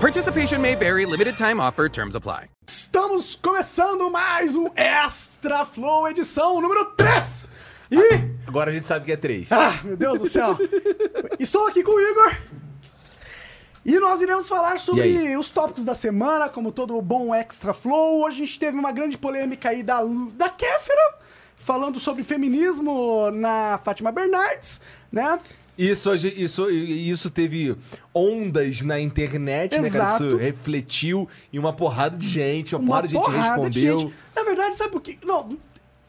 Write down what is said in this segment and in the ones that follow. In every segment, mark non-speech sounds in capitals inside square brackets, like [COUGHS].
Participation may vary, limited time offer, terms apply. Estamos começando mais um Extra Flow, edição número 3! E. Agora a gente sabe que é três. Ah, meu Deus do céu! [LAUGHS] Estou aqui com o Igor. E nós iremos falar sobre os tópicos da semana, como todo bom Extra Flow. Hoje a gente teve uma grande polêmica aí da, da Kéfera, falando sobre feminismo na Fátima Bernardes, né? Isso, isso, isso teve ondas na internet, né, cara? Isso Exato. refletiu em uma porrada de gente, uma, Uma porrada de gente porrada de respondeu. gente. Na verdade, sabe por quê? Não,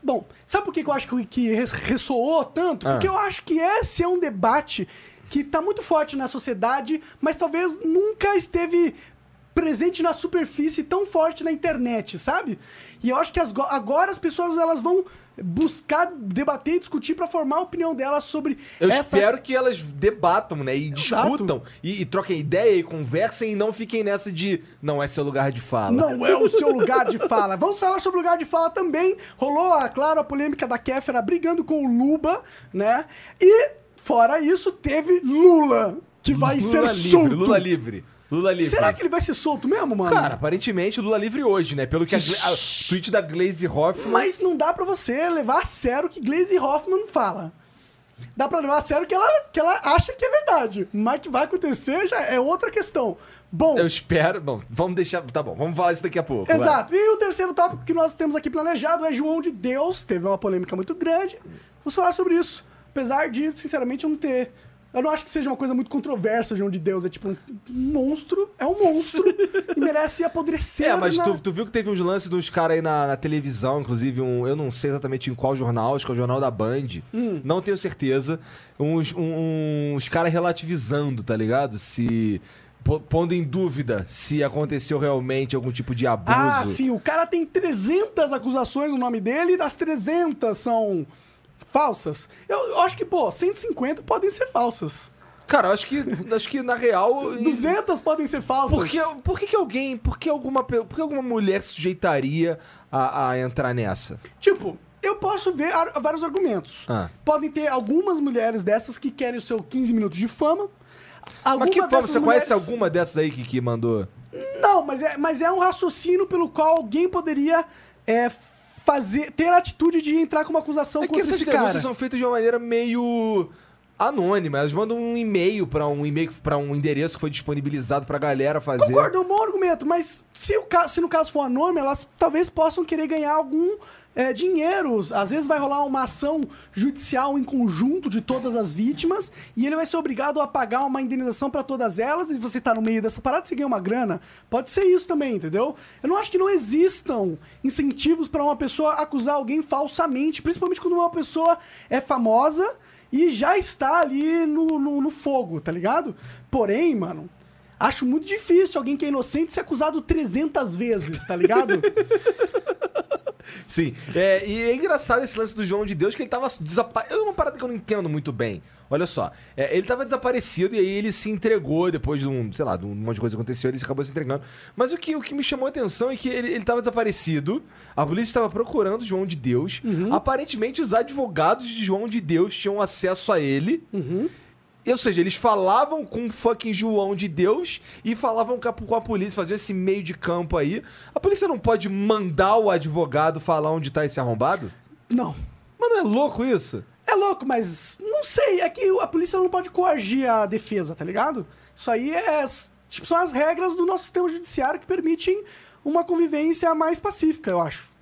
bom, sabe por que eu acho que, que res- ressoou tanto? Ah. Porque eu acho que esse é um debate que tá muito forte na sociedade, mas talvez nunca esteve presente na superfície tão forte na internet, sabe? E eu acho que as go- agora as pessoas elas vão buscar debater e discutir pra formar a opinião delas sobre Eu essa espero que elas debatam, né? E Exato. discutam, e, e troquem ideia e conversem e não fiquem nessa de não é seu lugar de fala. Não é o seu lugar de fala. Vamos falar sobre o lugar de fala também. Rolou, claro, a polêmica da Kéfera brigando com o Luba, né? E, fora isso, teve Lula, que vai Lula ser livre, solto. Lula livre. Lula livre. Será que ele vai ser solto mesmo, mano? Cara, aparentemente Lula livre hoje, né? Pelo que a, Gla- a tweet da Glaze Hoffman. Mas não dá pra você levar a sério o que Glaze Hoffman fala. Dá pra levar a sério o que ela, que ela acha que é verdade. Mas que vai acontecer já é outra questão. Bom, Eu espero. Bom, vamos deixar. Tá bom, vamos falar isso daqui a pouco. vai. Exato. E o terceiro tópico que nós temos aqui planejado é João de Deus. Teve uma polêmica muito grande. Vamos falar sobre isso. Apesar de, sinceramente, eu não ter. Eu não acho que seja uma coisa muito controversa, João de Deus. É tipo um monstro. É um monstro. [LAUGHS] e merece apodrecer. É, mas na- tu, tu viu que teve uns lances dos caras aí na, na televisão, inclusive um. Eu não sei exatamente em qual jornal, acho que é o jornal da Band. Hum. Não tenho certeza. Uns, um- uns caras relativizando, tá ligado? Se. po- Pondo em dúvida se aconteceu realmente algum tipo de abuso. Ah, sim. O cara tem 300 acusações no nome dele e das 300 são falsas. Eu, eu acho que, pô, 150 podem ser falsas. Cara, eu acho que, acho que na real. 200 podem ser falsas. Por que, por que, que alguém. Por que alguma, por que alguma mulher se sujeitaria a, a entrar nessa? Tipo, eu posso ver ar- vários argumentos. Ah. Podem ter algumas mulheres dessas que querem o seu 15 minutos de fama. Alguma Mas que dessas Você conhece mulheres- alguma dessas aí que, que mandou? Não, mas é, mas é um raciocínio pelo qual alguém poderia é, fazer, ter a atitude de entrar com uma acusação É contra essas esse cara. denúncias são feitas de uma maneira meio anônima. Elas mandam um e-mail pra um e-mail para um endereço que foi disponibilizado pra galera fazer. Concordo, é um bom argumento, mas se, o se no caso for anônimo, elas talvez possam querer ganhar algum é, dinheiro. Às vezes vai rolar uma ação judicial em conjunto de todas as vítimas e ele vai ser obrigado a pagar uma indenização pra todas elas. E você tá no meio dessa parada, você ganha uma grana. Pode ser isso também, entendeu? Eu não acho que não existam incentivos pra uma pessoa acusar alguém falsamente, principalmente quando uma pessoa é famosa e já está ali no, no, no fogo, tá ligado? Porém, mano, acho muito difícil alguém que é inocente ser acusado 300 vezes, tá ligado? [LAUGHS] Sim. É, e é engraçado esse lance do João de Deus que ele tava desaparecido. É uma parada que eu não entendo muito bem. Olha só. É, ele tava desaparecido e aí ele se entregou depois de um, sei lá, de um monte de coisa aconteceu, ele acabou se entregando. Mas o que, o que me chamou a atenção é que ele, ele tava desaparecido, a polícia estava procurando João de Deus. Aparentemente, os advogados de João de Deus tinham acesso a ele. Ou seja, eles falavam com o fucking João de Deus e falavam com a, polícia, faziam esse meio de campo aí. A polícia não pode mandar o advogado falar onde tá esse arrombado? Não. Mas não é louco isso? É louco, mas não sei. É que a polícia não pode coagir a defesa, tá ligado? Isso aí é. Tipo, são as regras do nosso sistema judiciário que permitem uma convivência mais pacífica, eu acho.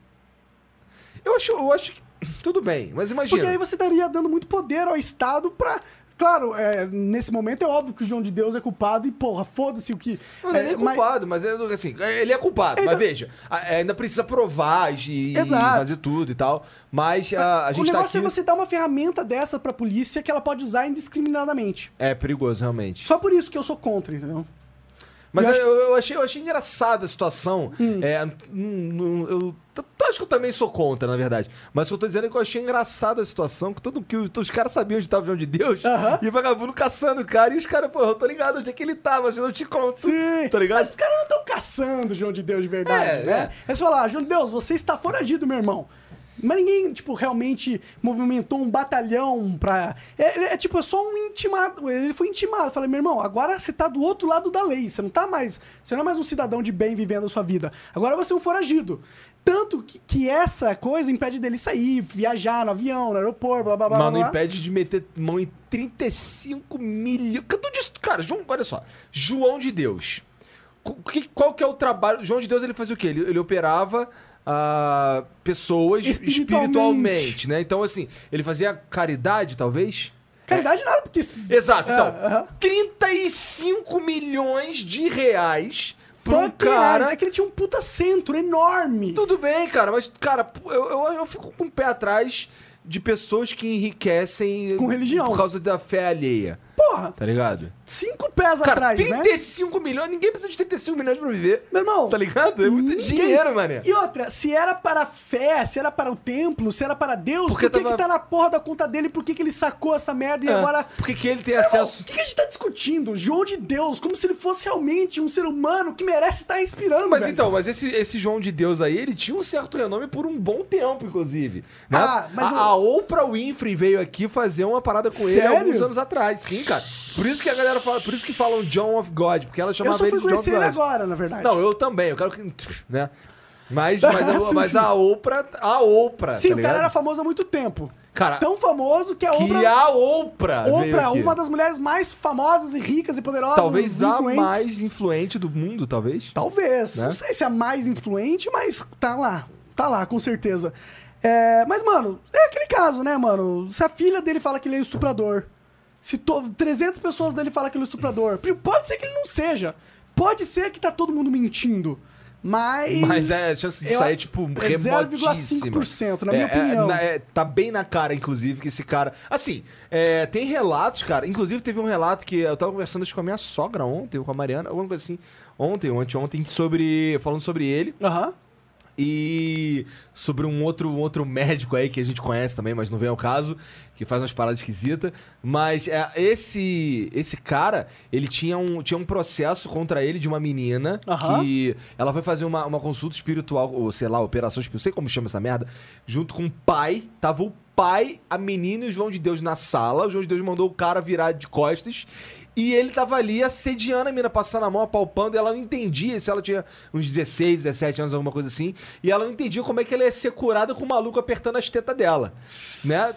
Eu acho, eu acho que. Tudo bem, mas imagina. Porque aí você estaria dando muito poder ao Estado pra. Claro, é, nesse momento é óbvio que o João de Deus é culpado e, porra, foda-se o que. Não, ele é nem mas- culpado, mas, é assim, ele é culpado, Então- mas veja, a- ainda precisa provar e, e fazer tudo e tal. Mas a, a o gente tá negócio aqui. é você dar uma ferramenta dessa pra polícia que ela pode usar indiscriminadamente. É perigoso, realmente. Só por isso que eu sou contra, entendeu? Mas Eu eu, achei, eu achei engraçada a situação. É, hum, hum, eu acho que eu também sou contra, na verdade. Mas o que eu tô dizendo é que eu achei engraçada a situação, que, todo, que os, caras sabiam onde tava o João de Deus, e o vagabundo caçando o cara, e os caras, pô, eu tô ligado onde é que ele tá, mas eu não te conto. Sim. Tá ligado? Mas os caras não estão caçando o João de Deus de verdade, É, né? Eles falam, ah, João de Deus, você está foragido, meu irmão. Mas ninguém, tipo, realmente movimentou um batalhão pra. É, é, tipo, é só um intimado. Ele foi intimado. Falei, meu irmão, agora você tá do outro lado da lei. Você não tá mais. Você não é mais um cidadão de bem vivendo a sua vida. Agora você é um foragido. Tanto que, que essa coisa impede dele sair, viajar no avião, no aeroporto, blá blá blá. Mas não blá. impede de meter mão em 35 milhões. Cara, João, olha só. João de Deus. Qual que é o trabalho? João de Deus ele fazia o quê? Ele, ele operava ah, pessoas Espiritualmente. espiritualmente. né? Então, assim, ele fazia caridade, talvez? Caridade nada, porque. Exato, então. Ah, aham. 35 milhões de reais pra um cara. É que ele tinha um puta centro enorme. Tudo bem, cara, mas, cara, eu, eu, eu fico com o pé atrás de pessoas que enriquecem Com religião. por causa da fé alheia. Porra, Tá ligado? cinco pés Cara, atrás, né? 35 milhões, ninguém precisa de 35 milhões pra viver. Meu irmão. Tá ligado? É muito ninguém- dinheiro, mané. E outra, se era para a fé, se era para o templo, se era para Deus, por que, tava- que tá na porra da conta dele? Por que, que ele sacou essa merda e É, agora. Por que, que ele tem Meu acesso. O que, que a gente tá discutindo? João de Deus, como se ele fosse realmente um ser humano que merece estar respirando. Mas velho. então, mas esse, esse João de Deus aí, ele tinha um certo renome por um bom tempo, inclusive. né? Ah, mas a, o- a Oprah Winfrey veio aqui fazer uma parada com ele Sério? alguns anos atrás. Sim, cara. Por isso que a galera fala, por isso que falam John of God, porque ela Eu chamava só ele fui de John of conhecer ele God. agora, na verdade. Não, eu também, eu quero que. [LAUGHS] Né? Mas, mas, a, [LAUGHS] Sim, mas sim. a Oprah. A Oprah. Sim, tá o cara era famoso há muito tempo. Cara, Tão famoso que a que Oprah. a Oprah. Oprah, uma das mulheres mais famosas e ricas e poderosas. Talvez a mais influente do mundo, talvez. Talvez. Né? Não sei se é a mais influente, mas tá lá. Tá lá, com certeza. É, mas, mano, é aquele caso, né, mano? Se a filha dele fala que ele é estuprador, se to- 300 pessoas dele falam que ele é estuprador, pode ser que ele não seja. Pode ser que tá todo mundo mentindo. Mas. Mas é, a chance de eu- sair, tipo, é remotíssima. 0,5%, na É, minha é, opinião. na- é, tá bem na cara, inclusive, que esse cara... Assim, é, tem relatos, cara. Inclusive, teve um relato que eu tava conversando com a minha sogra ontem, ou com a Mariana, alguma coisa assim. Ontem, ou anteontem, sobre... Falando sobre ele. Aham. E sobre um outro, um outro médico aí que a gente conhece também, mas não vem ao caso, que faz umas paradas esquisitas. Mas é, esse esse cara, ele tinha um, tinha um processo contra ele de uma menina Aham. que ela foi fazer uma, uma consulta espiritual, ou sei lá, operação espiritual, sei como chama essa merda, junto com o pai. Tava o pai, a menina e o João de Deus na sala. O João de Deus mandou o cara virar de costas. E ele tava ali assediando a mina, passando a mão, apalpando, e ela não entendia se ela tinha uns 16, 17 anos, alguma coisa assim. E ela não entendia como é que ela ia ser curada com o maluco apertando as tetas dela. Né?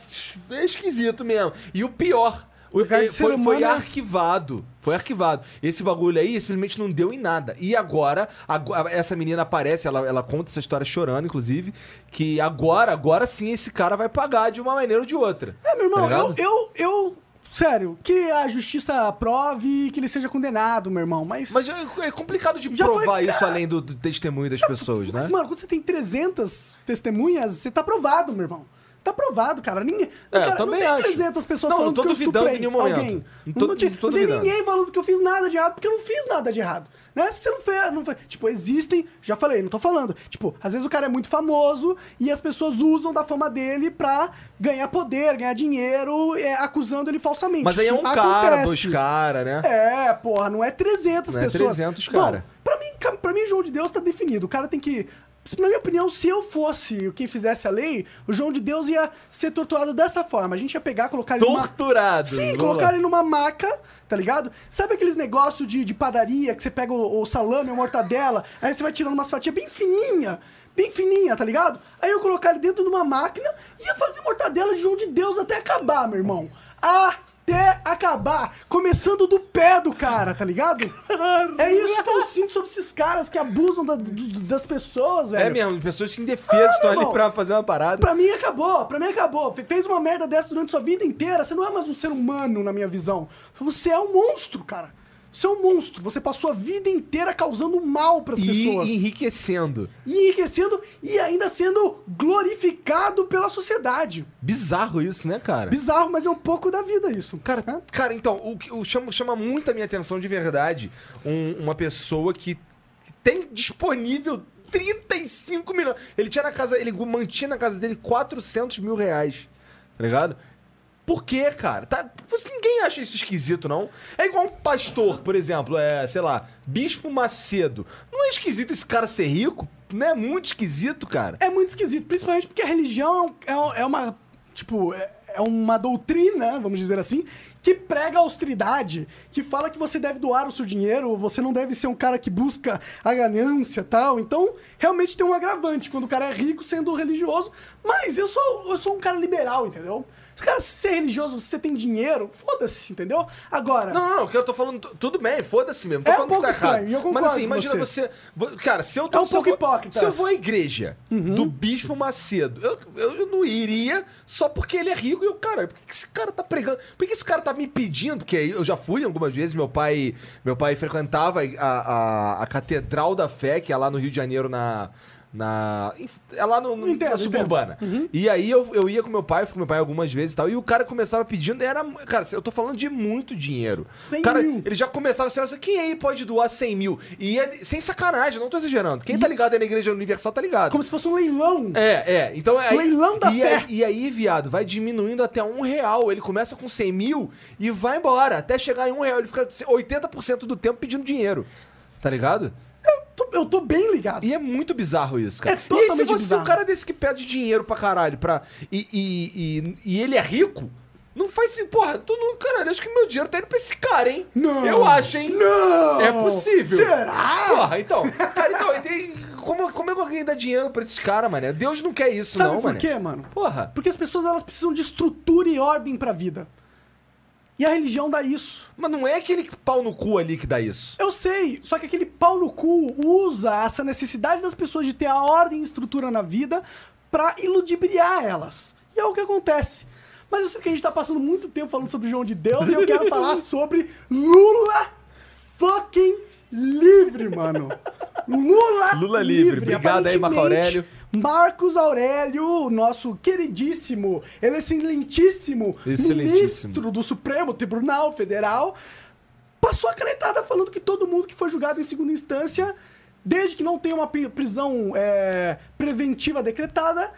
É esquisito mesmo. E o pior, o, foi, foi é- arquivado. Foi arquivado. Esse bagulho aí simplesmente não deu em nada. E agora, agora essa menina aparece, ela, ela conta essa história chorando, inclusive, que agora, agora sim esse cara vai pagar de uma maneira ou de outra. É, meu irmão, Tá eu, eu, eu. Sério, que a justiça aprove e que ele seja condenado, meu irmão. Mas. Mas é é complicado de Já foi- provar isso além do, do testemunho das pessoas, Mas, né? mano, quando você tem 300 testemunhas, você tá provado, meu irmão. Tá provado, cara. Ninguém, É, eu cara, também não tem acho. 300 pessoas Não, falando não tô que eu estuprei em nenhum momento. alguém. Não tô- não, tinha- não tem ninguém falando que eu fiz nada de errado, porque eu não fiz nada de errado. Né? Se você não fez, não fez. Tipo, existem, já falei, não tô falando. Tipo, às vezes o cara é muito famoso e as pessoas usam da fama dele pra ganhar poder, ganhar dinheiro, é, acusando ele falsamente. Mas aí é um cara, acontece. dois caras, né? É, porra, não é 300 Não é pessoas. 300 Bom, cara. pra mim, pra mim, João de Deus tá definido. O cara tem que. Na minha opinião, se eu fosse quem fizesse a lei, o João de Deus ia ser torturado dessa forma. A gente ia pegar, colocar ele numa. Torturado. Sim, Vamos colocar lá. ele numa maca, tá ligado? Sabe aqueles negócios de, de padaria que você pega o, o salame, a mortadela, aí você vai tirando umas fatias bem fininha, bem fininha, tá ligado? Aí eu colocar ele dentro de uma máquina e ia fazer mortadela de João de Deus até acabar, meu irmão. Até acabar, começando do pé do cara, tá ligado? É isso que eu sinto sobre esses caras que abusam da- do- das pessoas, velho. É mesmo, pessoas que indefesas estão ali irmão. pra fazer uma parada. Pra mim acabou, pra mim acabou. Fe- Fez uma merda dessa durante sua vida inteira, você não é mais um ser humano na minha visão. Você é um monstro, cara. Você é um monstro. Você passou a vida inteira causando mal pras E pessoas. enriquecendo. E enriquecendo e ainda sendo glorificado pela sociedade. Bizarro isso, né, cara? Bizarro, mas é um pouco da vida isso. Cara, cara, então, o que o chama, chama muito a minha atenção de verdade um- uma pessoa que, que tem disponível 35 milhões. Ele tinha na casa, ele mantinha na casa dele 400 mil reais. Tá ligado? Por quê, cara? Tá, ninguém acha isso esquisito, não? É igual um pastor, por exemplo, é, sei lá, Bispo Macedo. Não é esquisito esse cara ser rico? Não é muito esquisito, cara? É muito esquisito, principalmente porque a religião é, é uma. Tipo, é, é uma doutrina, vamos dizer assim, que prega austeridade, que fala que você deve doar o seu dinheiro, você não deve ser um cara que busca a ganância tal. Então, realmente tem um agravante quando o cara é rico sendo religioso. Mas eu sou, eu sou um cara liberal, entendeu? Se cara ser religioso, se você tem dinheiro, foda-se, entendeu? Agora. Não, não, não, o que eu tô falando, tu- tudo bem, foda-se mesmo. Tô É um falando que pouco tá errado. estranho, e eu concordo Mas assim, imagina você. você. vo- Cara, se eu tô É um se eu pouco vou- hipócrita Se eu vou à igreja do Bispo Macedo, eu, eu, eu não iria só porque ele é rico e eu, cara, por que esse cara tá pregando? Por que esse cara tá me pedindo? Que eu já fui algumas vezes, meu pai, meu pai frequentava a, a, a Catedral da Fé, que é lá no Rio de Janeiro, na. Na. É lá no, no, Entendo, na suburbana. E aí eu, eu ia com meu pai, fui com meu pai algumas vezes e tal. E o cara começava pedindo, era. Cara, eu tô falando de muito dinheiro. 100 cara, mil. ele já começava assim, "Olha, quem aí pode doar 100 mil? E ia, sem sacanagem, não tô exagerando. Quem tá ligado aí na Igreja Universal tá ligado. Como se fosse um leilão. É, é. Então aí, Leilão da e fé. Aí, e aí, viado, vai diminuindo até um real. Ele começa com 100 mil e vai embora. Até chegar em um real. Ele fica 80% do tempo pedindo dinheiro. Tá ligado? Tô- Eu tô bem ligado. E é muito bizarro isso, cara. É e aí, se totalmente você é bizarro. um cara desse que pede dinheiro pra caralho pra, e, e, e, e ele é rico, não faz assim, porra, tu não. Caralho, acho que meu dinheiro tá indo pra esse cara, hein? Não. Eu acho, hein? Não! É possível. Será? Porra, então. Cara, então, tem- como, como é que alguém dá dinheiro pra esses caras, mané? Deus não quer isso, Sabe não, por mané. quê, mano? Porra. Porque as pessoas elas precisam de estrutura e ordem pra vida. E a religião dá isso. Mas não é aquele pau no cu ali que dá isso. Eu sei, só que aquele pau no cu usa essa necessidade das pessoas de ter a ordem e estrutura na vida pra iludibriar elas. E é o que acontece. Mas eu sei que a gente tá passando muito tempo falando sobre João de Deus e eu quero [LAUGHS] falar sobre Lula fucking livre, mano. Lula, Lula livre. Obrigado aí, Marco Aurélio. Marcos Aurélio, nosso queridíssimo, excelentíssimo, Excelentíssimo. ministro do Supremo Tribunal Federal, passou a canetada falando que todo mundo que foi julgado em segunda instância, desde que não tenha uma pri- prisão é, preventiva decretada,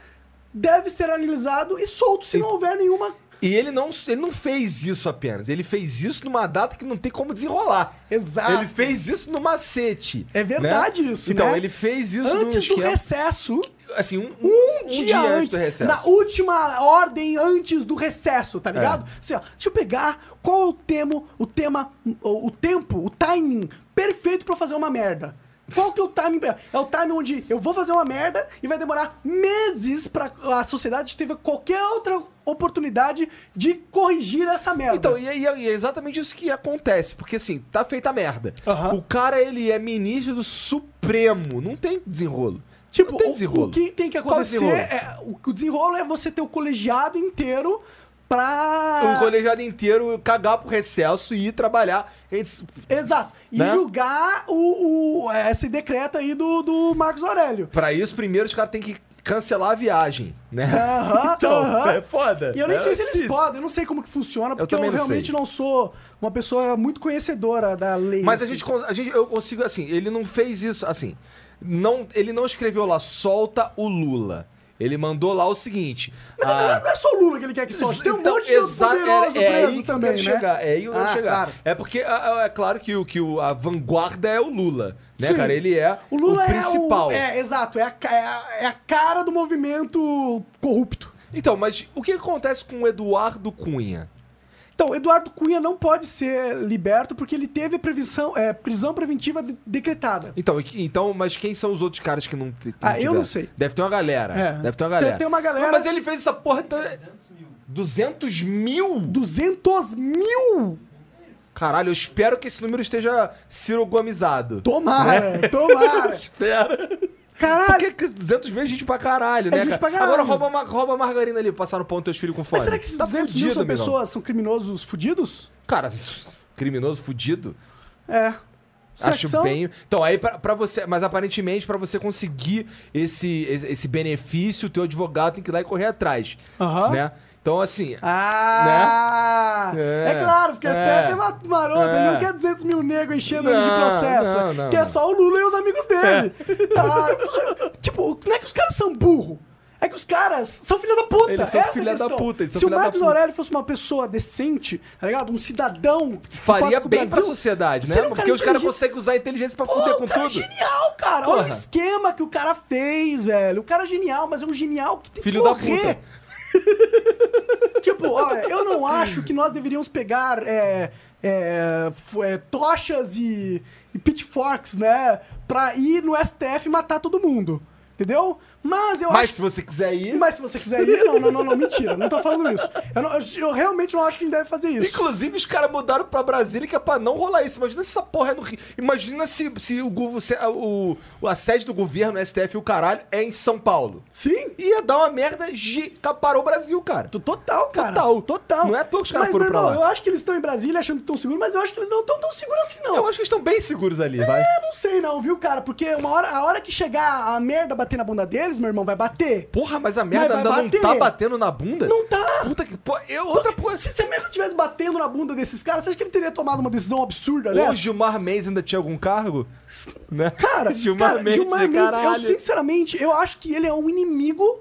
deve ser analisado e solto se não houver nenhuma. E ele não, ele não fez isso apenas. Ele fez isso numa data que não tem como desenrolar. Exato. Ele fez isso no macete. É verdade né? isso, Então, né? ele fez isso Antes do recesso, Assim, um, um, dia, antes, do recesso. na última ordem antes do recesso, tá ligado? Assim, ó, deixa eu pegar qual é o tema, o tema, o, tempo, o timing perfeito pra eu fazer uma merda. Qual que é o timing? É o timing onde eu vou fazer uma merda e vai demorar meses pra a sociedade ter qualquer outra oportunidade de corrigir essa merda. Então, e, é- e é e é exatamente isso que acontece. Porque, assim, tá feita a merda. Aham. O cara, ele é ministro do Supremo. Não tem desenrolo. Tipo, o- desenrolo. o, que tem que Qual acontecer é. O, o desenrolo é você ter o colegiado inteiro pra. O colegiado inteiro cagar pro recesso e ir trabalhar. Eles- Exato. E Né? julgar o, o- esse decreto aí do, do Marcos Aurélio. Pra isso, primeiro os caras têm que cancelar a viagem, né? [LAUGHS] Então, é foda. E eu nem É sei se eles difícil. podem, eu não sei como que funciona, porque eu, também não realmente sei. não sou uma pessoa muito conhecedora da lei. Mas a assim. gente, cons- a gente, eu consigo, assim, ele não fez isso, assim, não, ele não escreveu lá, solta o Lula. Ele mandou lá o seguinte. Mas ah, não é só o Lula que ele quer que solte, tem um então, monte de exa- poderoso é, é aí que também, quero né? chegar, é aí que eu Ah, chegar. claro. É porque ah, é claro que, o, que o, a vanguarda é o Lula, né, Sim. cara? Ele é O Lula o principal. é o. É, exato, é a, é, a, é a cara do movimento corrupto. Então, mas o que acontece com o Eduardo Cunha? Então, Eduardo Cunha não pode ser liberto porque ele teve previsão, é, prisão preventiva de- decretada. Então, então, mas quem são os outros caras que não, que Ah, eu não sei. Deve ter uma galera. É. Deve ter uma Tem- galera. tem uma galera- Não, mas ele fez essa porra. Então... 200 200 mil? 200 mil! Caralho, eu espero que esse número esteja cirogomizado. Tomara, tomara. [LAUGHS] Espera. Caralho. Porque que 200 mil é gente pra caralho, É né, gente cara? pra caralho. Agora rouba, rouba margarina ali, passar no pão dos teus filhos com fome. Mas será que esses Tá 200 mil fudido, são amigão. pessoas, são criminosos fudidos? Cara, criminoso fudido. É. Será Acho são? bem. Então, aí pra, pra você. Mas aparentemente, pra você conseguir esse, esse, benefício, o teu advogado tem que ir lá e correr atrás. Aham. Né? Então, assim. Ah! Né? É. claro, porque a É. STF é ma- marota, É. ele não quer 200 mil negros enchendo ele de Não, processo. não, não, quer não. só o Lula e os amigos dele. Ah, tipo, não é que os caras são burro. É que os caras são filha da puta. Eles são Essa é filha da puta, Se o Marcos puta. Aurélio fosse uma pessoa decente, tá ligado? Um cidadão que Faria bem pra Brasil, sociedade, né? um Porque os caras conseguem usar a inteligência pra o com cara tudo. é genial, cara. Olha o Porra. esquema que o cara fez, velho. O cara é genial, mas é um genial que tem Filho que da morrer. [LAUGHS] tipo, olha, eu não acho que nós deveríamos pegar é, é, é, tochas e, e pitchforks, né? Pra ir no STF e matar todo mundo. Entendeu? Mas eu Mas acho se você quiser ir. mas se você quiser ir, não, não, não, não, mentira, não tô falando isso. Eu, não- eu- eu realmente não acho que a gente deve fazer isso. Inclusive, os caras mudaram pra Brasília que é pra não rolar isso. Imagina se essa porra é no Rio. Imagina se, se o, se a- o, a sede do governo, o STF e o caralho, é em São Paulo. Sim, Ia dar uma merda gi... parou o Brasil, cara. Total, cara. Total. Total. Não é à toa que os caras Mas, foram pra lá. Eu acho que eles estão em Brasília achando que estão seguros, mas eu acho que eles não estão tão seguros assim, não. Eu acho que eles estão bem seguros ali, vai. Eu não sei não, viu, cara? Porque uma hora, a hora que chegar a merda bater na bunda deles, meu irmão, vai bater. Porra, mas a merda vai ainda não tá batendo na bunda? Não tá. Puta que. Pô, eu, outra coisa. Se, se a merda estivesse batendo na bunda desses caras, você acha que ele teria tomado uma decisão absurda, né? O Gilmar Mendes ainda tinha algum cargo? Né? Cara, [LAUGHS] Gilmar cara, Mendes, Gilmar Mendes, eu caralho. sinceramente, eu acho que ele é um inimigo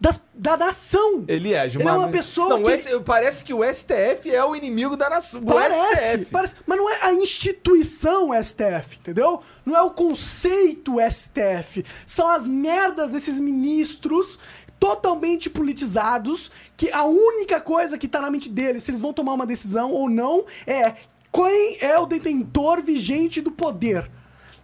das- da nação. Ele é, Gilmar Ele é uma pessoa Não, que- parece que o STF é o inimigo da nação. Parece, parece, mas não é a instituição STF, entendeu? Não é o conceito STF. São as merdas desses ministros totalmente politizados, que a única coisa que tá na mente deles, se eles vão tomar uma decisão ou não, é quem é o detentor vigente do poder.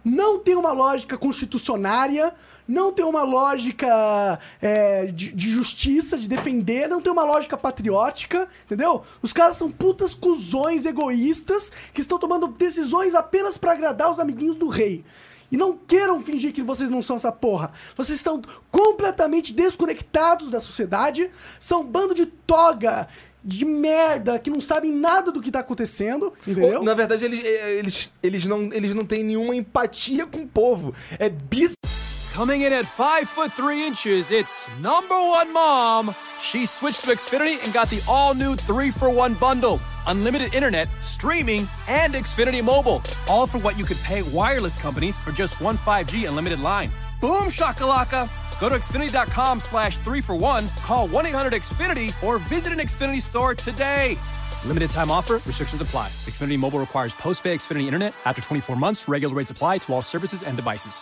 Não tem uma lógica constitucionária, não tem uma lógica é, de, de justiça, de defender, não tem uma lógica patriótica, entendeu? Os caras são putas cuzões egoístas que estão tomando decisões apenas pra agradar os amiguinhos do rei. E não queiram fingir que vocês não são essa porra. Vocês estão completamente desconectados da sociedade, são um bando de toga, de merda, que não sabem nada do que tá acontecendo, entendeu? Na verdade, eles, eles, eles, não, eles não têm nenhuma empatia com o povo. É bizarro. Coming in at 5 foot 3 inches, it's number one mom. She switched to Xfinity and got the all new 3 for 1 bundle. Unlimited internet, streaming, and Xfinity mobile. All for what you could pay wireless companies for just one 5G unlimited line. Boom shakalaka! Go to Xfinity.com slash 3 for 1, call 1 800 Xfinity, or visit an Xfinity store today. Limited time offer, restrictions apply. Xfinity Mobile requires post pay Xfinity internet. After 24 months, regular rates apply to all services and devices.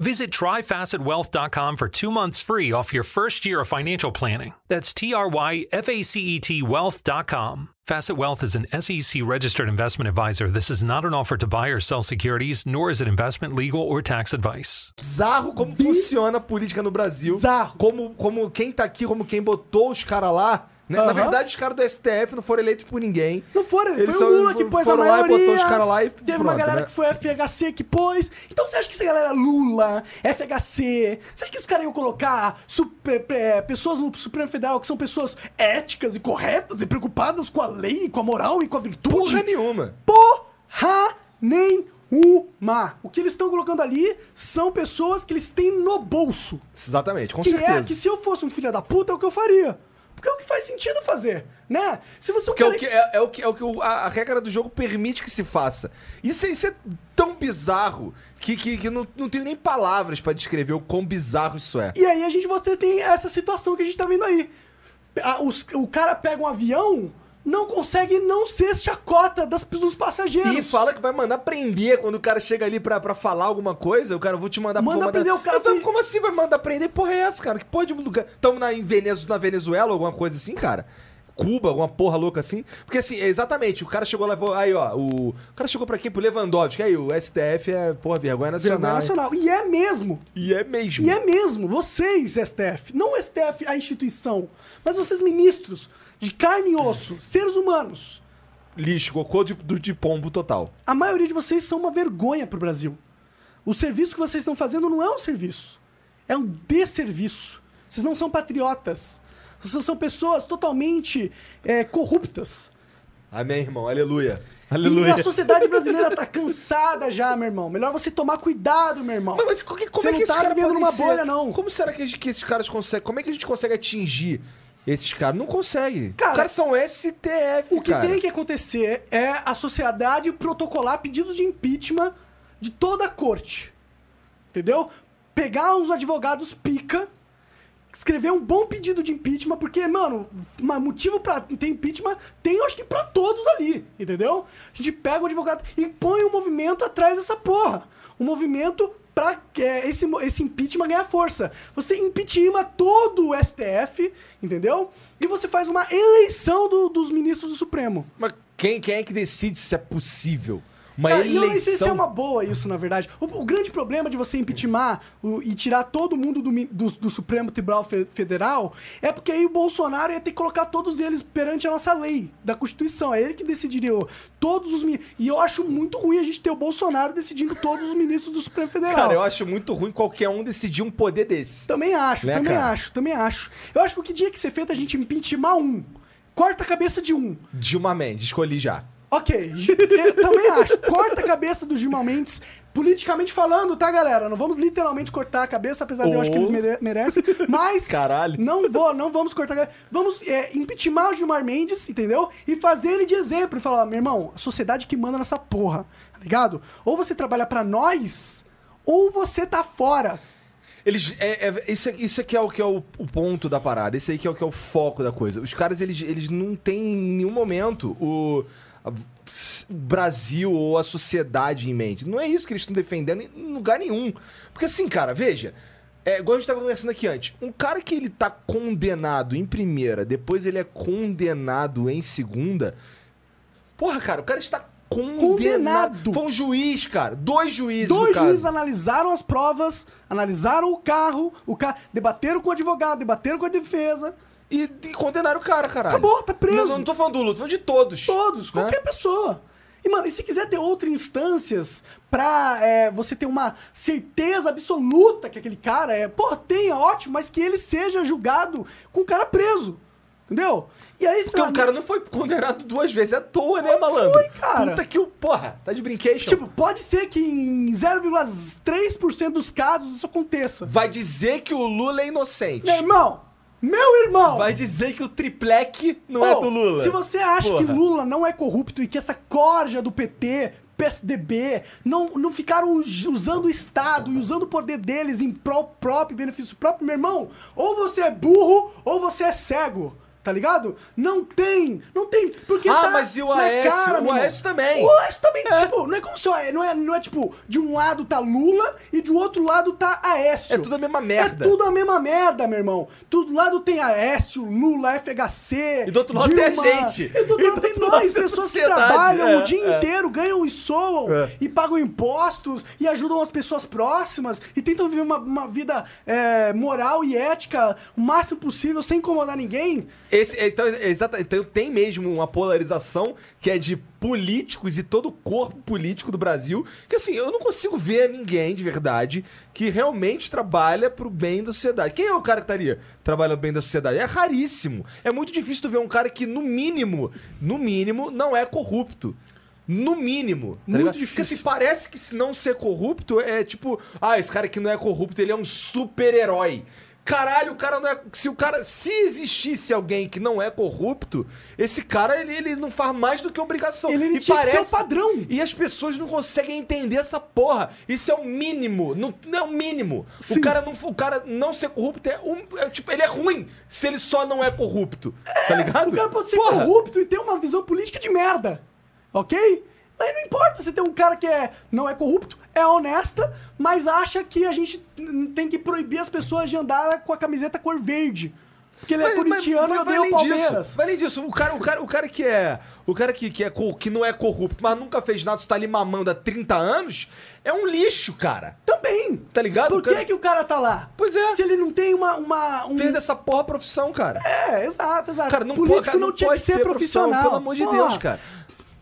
Visit tryfacetwealth.com for two months free off your first year of financial planning. That's T R Y F A C E T wealth.com. Facet Wealth is an SEC registered investment advisor. This is not an offer to buy or sell securities, nor is it investment, legal, or tax advice. bizarro como funciona a política no Brasil. Bizarro. Como, como quem tá aqui, como quem botou os caras lá. Né? Na verdade, os caras do STF não foram eleitos por ninguém. Não foram, Eles foi o Lula que pôs a foram lá e maioria. botou os caras lá e Teve uma pronto, galera né? que foi FHC que pôs. Então você acha que essa galera Lula, FHC, você acha que os caras iam colocar super- é, pessoas no Supremo Federal que são pessoas éticas e corretas e preocupadas com a lei, com a moral e com a virtude? Porra nenhuma. Porra nenhuma. O que eles estão colocando ali são pessoas que eles têm no bolso. Exatamente, com que certeza. é que se eu fosse um filho da puta é o que eu faria. Porque é o que faz sentido fazer, né? Se você Porque é o quer- que, é, é o que, é o que a, a regra do jogo permite que se faça. Isso, é- isso é tão bizarro que, que, que não, não tenho nem palavras pra descrever o quão bizarro isso é. E aí a gente você tem essa situação que a gente tá vendo aí. A- os- o cara pega um avião, não consegue não ser chacota das, dos passageiros. E fala que vai mandar prender quando o cara chega ali pra, pra falar alguma coisa. O cara, vou te mandar Manda mandar... prender o cara, Como assim vai mandar prender? Porra é essa, cara? Que porra de lugar? Tamo na, em Venezu- na Venezuela, alguma coisa assim, cara? Cuba, alguma porra louca assim. Porque assim, exatamente, o cara chegou lá, aí ó, o, o cara chegou pra quem? Pro Lewandowski, aí o STF é, porra, vergonha nacional. Vergonha nacional. E é mesmo. E é mesmo. E é mesmo, vocês, STF, não o STF a instituição, mas vocês ministros de carne e osso, seres humanos, Lixo, cocô de, de pombo total. a maioria de vocês são uma vergonha pro Brasil. O serviço que vocês estão fazendo não é um serviço, é um desserviço. Vocês não são patriotas. Vocês são pessoas totalmente é, corruptas. Amém, irmão. Aleluia. E Aleluia. a sociedade brasileira tá cansada já, meu irmão. Melhor você tomar cuidado, meu irmão. Mas, mas como, Você é que não tá vivendo numa bolha, não. Como será que, gente- que esses caras conseguem... Como é que a gente consegue atingir esses caras? Não consegue. Cara, Os caras são STF, O que cara. tem que acontecer é a sociedade protocolar pedidos de impeachment de toda a corte. Entendeu? Pegar uns advogados pica, escrever um bom pedido de impeachment, porque, mano, ma- motivo pra ter impeachment tem, eu acho que pra todos ali, entendeu? A gente pega o advogado e põe um movimento atrás dessa porra. Um movimento pra é, esse, esse impeachment ganhar força. Você impeachma todo o STF, entendeu? E você faz uma eleição do- dos ministros do Supremo. Mas quem, quem é que decide se é possível? Uma Cara, e eu nem sei se é eleição... uma boa isso, na verdade. O, o grande problema de você impeachment o- e tirar todo mundo do, do- do Supremo Tribunal Fe- Federal é porque aí o Bolsonaro ia ter que colocar todos eles perante a nossa lei da Constituição. É ele que decidiria todos os E eu acho muito ruim a gente ter o Bolsonaro decidindo todos os ministros do Supremo Federal. Cara, eu acho muito ruim qualquer um decidir um poder desse. Também acho, Né, também cara? acho, também acho. Eu acho que o que tinha que ser feito é a gente impeachment um. Corta a cabeça de um. Dilma Mendes, escolhi já. Ok, eu também acho. Corta a cabeça do Gilmar Mendes, politicamente falando, tá, galera? Não vamos literalmente cortar a cabeça, apesar de eu acho que eles mere- merecem. Mas. Caralho. Não vou, não vamos cortar a cabeça. Vamos é, impeachment o Gilmar Mendes, entendeu? E fazer ele de exemplo e falar: meu irmão, a sociedade que manda nessa porra, tá ligado? Ou você trabalha pra nós, ou você tá fora. Eles, é, é- isso, é- isso aqui é o que é o, o ponto da parada. Esse aí que é o que é o foco da coisa. Os caras, eles, eles não têm em nenhum momento o, o Brasil ou a sociedade em mente. Não é isso que eles estão defendendo em lugar nenhum. Porque assim, cara, veja. É, igual a gente tava conversando aqui antes. Um cara que ele tá condenado em primeira, depois ele é condenado em segunda. Porra, cara, o cara está condenado. Condenado. Foi um juiz, cara. Dois juízes, Dois juízes analisaram as provas, analisaram o carro, o ca... debateram com o advogado, debateram com a defesa. E, e condenaram o cara, caralho. Acabou, tá preso. Não, não tô falando do Luto, tô falando de todos. Todos, né? qualquer pessoa. E, mano, e se quiser ter outras instâncias pra é, você ter uma certeza absoluta que aquele cara é, pô, tenha, ótimo, mas que ele seja julgado com o cara preso. Entendeu? E aí, Porque o cara não foi condenado duas vezes. É à toa, né, malandro? foi, cara. Puta que o. Porra, tá de brinquedo. Tipo, pode ser que em 0,3% dos casos isso aconteça. vai dizer que o Lula é inocente. Meu irmão! Meu irmão! Vai dizer que o triplec não é Ô, do Lula. Se você acha Porra. que Lula não é corrupto e que essa corja do PT, PSDB, não, não ficaram us- usando o Estado e usando o poder deles em pró próprio benefício próprio, meu irmão, ou você é burro ou você é cego. Tá ligado? Não tem, não tem, porque Ah, tá mas e o Aécio? cara, O. Aécio também. O Aécio também, tipo, não é como se o Aécio, não é, não é tipo, de um lado tá Lula e de outro lado tá Aécio. É tudo a mesma merda. É tudo a mesma merda, meu irmão. Do lado tem Aécio, Lula, FHC. E do outro lado tem a gente. E do outro lado tem nós, tem a pessoas que trabalham é, o dia é. inteiro, ganham e soam, É. e pagam impostos, e ajudam as pessoas próximas, e tentam viver uma, uma vida é, moral e ética o máximo possível, sem incomodar ninguém. Esse, então, exata, então tem mesmo uma polarização que é de políticos e todo o corpo político do Brasil. Que assim, eu não consigo ver ninguém de verdade que realmente trabalha pro bem da sociedade. Quem é o cara que estaria trabalhando bem da sociedade? É raríssimo. É muito difícil tu ver um cara que, no mínimo, no mínimo, não é corrupto. No mínimo. Tá Muito ligado? difícil. Porque assim, parece que se não ser corrupto é tipo, ah, esse cara que não é corrupto, ele é um super-herói. Caralho, o cara não é. Se o cara. Se existisse alguém que não é corrupto, esse cara, ele, ele não faz mais do que obrigação. Ele- ele e tinha que ser o padrão. E as pessoas não conseguem entender essa porra. Isso é o mínimo. Não, não é o mínimo. Sim. O cara, não, o cara não ser corrupto é, um, é, Tipo, ele é ruim se ele só não é corrupto. tá ligado? O cara pode ser Porra. corrupto e ter uma visão política de merda. Ok? Mas não importa se tem um cara que é, não é corrupto, é honesta, mas acha que a gente tem que proibir as pessoas de andar com a camiseta cor verde. Porque ele é corintiano e odeia o Palmeiras. Disso, além disso, o cara, o cara, o cara que é. O cara que, que, é, que não é corrupto, mas nunca fez nada, está ali mamando há 30 anos, é um lixo, cara. Também. Tá ligado? Por O cara- que, que o cara tá lá? Pois é. Se ele não tem uma. uma um... Fez dessa porra profissão, cara. É, exato, exato. Cara, não, Político pode, cara, não, não tinha pode que ser, profissional, profissional. pelo amor de Deus, cara.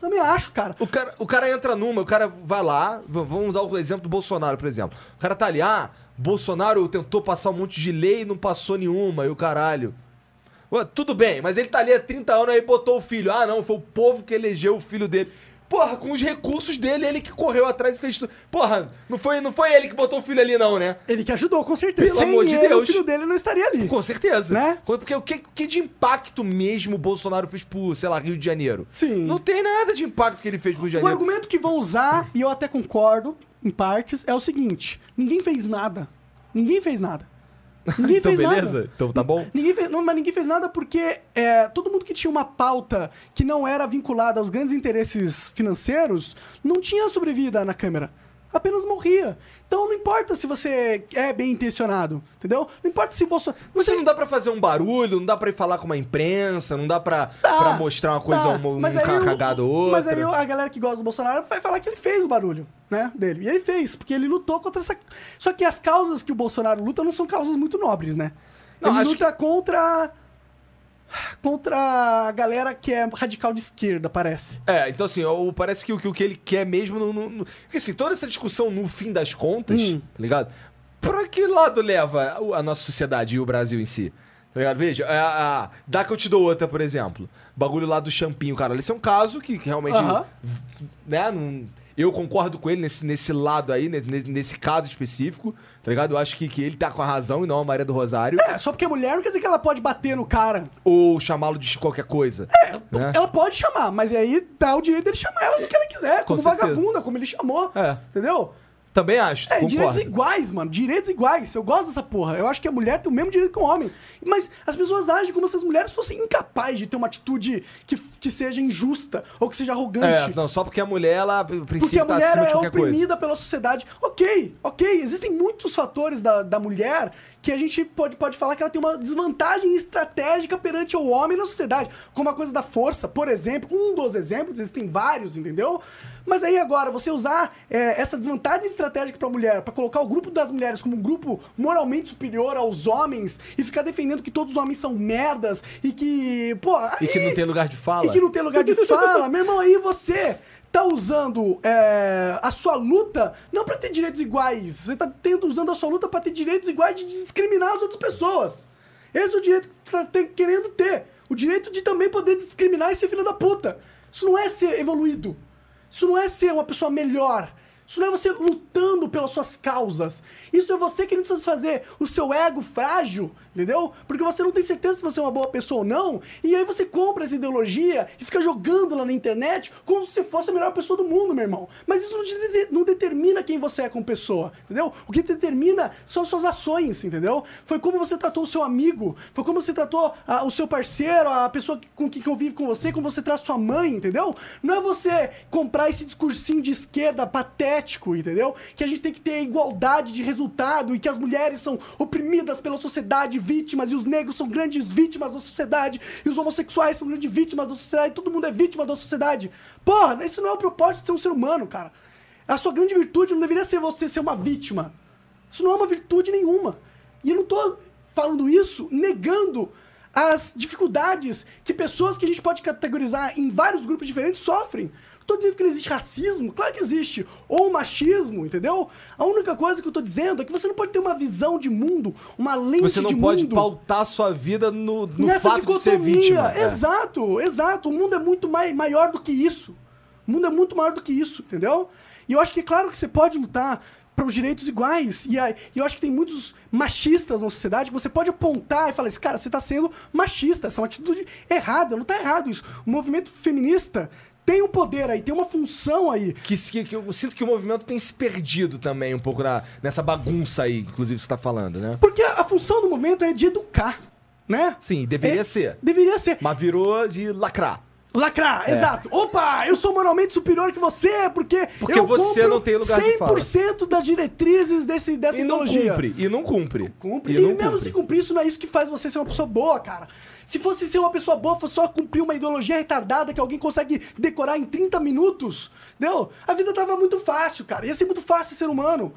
Também acho, cara. O cara, o cara entra numa, o cara vai lá, vamos usar o exemplo do Bolsonaro, por exemplo. O cara tá ali, ah, Bolsonaro tentou passar um monte de lei e não passou nenhuma, e o caralho. Ué, tudo bem, mas ele tá ali há 30 anos aí botou o filho. Ah, não, foi o povo que elegeu o filho dele. Porra, com os recursos dele, ele que correu atrás e fez tudo. Porra, não foi, não foi ele que botou o filho ali, não, né? Ele que ajudou, com certeza. Pelo Sem amor de ele, Deus. o filho dele não estaria ali. Com certeza. Né? Porque o que, que de impacto mesmo o Bolsonaro fez pro, sei lá, Rio de Janeiro? Sim. Não tem nada de impacto que ele fez pro Rio de O Janeiro. argumento que vão usar, e eu até concordo, em partes, é o seguinte: ninguém fez nada. Ninguém fez nada. [LAUGHS] Ninguém Então, fez beleza? nada. Então tá bom? Ninguém fez, não, mas ninguém fez nada porque é, todo mundo que tinha uma pauta que não era vinculada aos grandes interesses financeiros não tinha sobrevida na Câmara. Apenas morria. Então não importa se você é bem intencionado, entendeu? Não importa se Bolsonaro. Você não dá pra fazer um barulho, não dá pra ir falar com uma imprensa, não dá pra, pra mostrar uma coisa, Tá, um, um mas aí ca- o- cagada ou outra. Mas aí a galera que gosta do Bolsonaro vai falar que ele fez o barulho, né, dele. E ele fez, porque ele lutou contra essa... Só que as causas que o Bolsonaro luta não são causas muito nobres, né? Não, ele luta contra... Contra a galera que é radical de esquerda, parece. É, então assim, o- parece que o, que o que ele quer mesmo. No, no, no- porque assim, toda essa discussão no fim das contas, Hum. tá ligado? Pra que lado leva o- a nossa sociedade e o Brasil em si? Tá ligado? Veja, a, a, dá que eu te dou outra, por exemplo. Bagulho lá do champinho, cara. Esse é um caso que, que realmente. Aham. Né, não- eu concordo com ele nesse, nesse lado aí, ne- ne- nesse, caso específico, tá ligado? Eu acho que, que ele tá com a razão e não a Maria do Rosário. É, só porque é mulher não quer dizer que ela pode bater no cara. Ou chamá-lo de qualquer coisa. É, né? Ela pode chamar, mas aí dá o direito dele chamar ela do que ela quiser, como vagabunda, como ele chamou. É. Entendeu? Também acho. É, concordo. direitos iguais, mano. Direitos iguais. Eu gosto dessa porra. Eu acho que a mulher tem o mesmo direito que o homem. Mas as pessoas agem como se as mulheres fossem incapazes de ter uma atitude que, que seja injusta ou que seja arrogante. É, não, só porque a mulher, ela, a Porque princípio, a tá mulher acima de é qualquer coisa. oprimida pela sociedade. Ok, ok. Existem muitos fatores da, da mulher que a gente pode, pode falar que ela tem uma desvantagem estratégica perante o homem na sociedade. Como a coisa da força, por exemplo. Um dos exemplos, existem vários, entendeu? Mas aí agora, você usar é, essa desvantagem estratégica pra mulher, pra colocar o grupo das mulheres como um grupo moralmente superior aos homens e ficar defendendo que todos os homens são merdas e que, pô, E que aí- não tem lugar de fala. e que não tem lugar de fala, meu irmão, aí você tá usando é, a sua luta não pra ter direitos iguais. Você tá tendo, usando a sua luta pra ter direitos iguais de discriminar as outras pessoas. Esse é o direito que você tá tem- querendo ter. O direito de também poder discriminar e ser filho da puta. Isso não é ser evoluído. Isso não é ser uma pessoa melhor. Isso não é você lutando pelas suas causas. Isso é você querendo satisfazer o seu ego frágil, entendeu? Porque você não tem certeza se você é uma boa pessoa ou não. E aí você compra essa ideologia e fica jogando lá na internet como se fosse a melhor pessoa do mundo, meu irmão. Mas isso não, de- não determina quem você é como pessoa, entendeu? O que determina são as suas ações, entendeu? Foi como você tratou o seu amigo, foi como você tratou ah, o seu parceiro, a pessoa com que convive com você, como você trata sua mãe, entendeu? Não é você comprar esse discursinho de esquerda patético, entendeu? Que a gente tem que ter igualdade de resultado e que as mulheres são oprimidas pela sociedade, vítimas, e os negros são grandes vítimas da sociedade, e os homossexuais são grandes vítimas da sociedade, todo mundo é vítima da sociedade. Porra, isso não é o propósito de ser um ser humano, cara. A sua grande virtude não deveria ser você ser uma vítima. Isso não é uma virtude nenhuma. E eu não tô falando isso negando as dificuldades que pessoas que a gente pode categorizar em vários grupos diferentes sofrem. Tô dizendo que não existe racismo, claro que existe. Ou machismo, entendeu? A única coisa que eu tô dizendo é que você não pode ter uma visão de mundo, uma lente Você não de pode mundo pautar sua vida no, no nessa fato de ser dicotomia. vítima. É. Exato, exato. O mundo é muito mai, maior do que isso. O mundo é muito maior do que isso, entendeu? E eu acho que, claro, que você pode lutar para os direitos iguais. E aí, e eu acho que tem muitos machistas na sociedade que você pode apontar e falar assim, cara, você está sendo machista, essa é uma atitude errada, não está errado isso. O movimento feminista tem um poder aí, tem uma função aí. Que, que, que eu sinto que o movimento tem se perdido também um pouco na, nessa bagunça aí, inclusive, que você tá falando, né? Porque a, a função do movimento é de educar, né? Sim, deveria É, ser. Deveria ser. Mas virou de lacrar. Lacrar, exato. Opa, eu sou moralmente superior que você, porque, Porque eu você não tem lugar de fala. 100% das diretrizes desse, dessa E não ideologia. cumpre, e não cumpre. Cumpre. E, E, não mesmo cumpre. se cumprir, isso não é isso que faz você ser uma pessoa boa, cara. Se fosse ser uma pessoa boa, fosse só cumprir uma ideologia retardada que alguém consegue decorar em 30 minutos, entendeu? A vida tava muito fácil, cara. Ia ser muito fácil ser humano.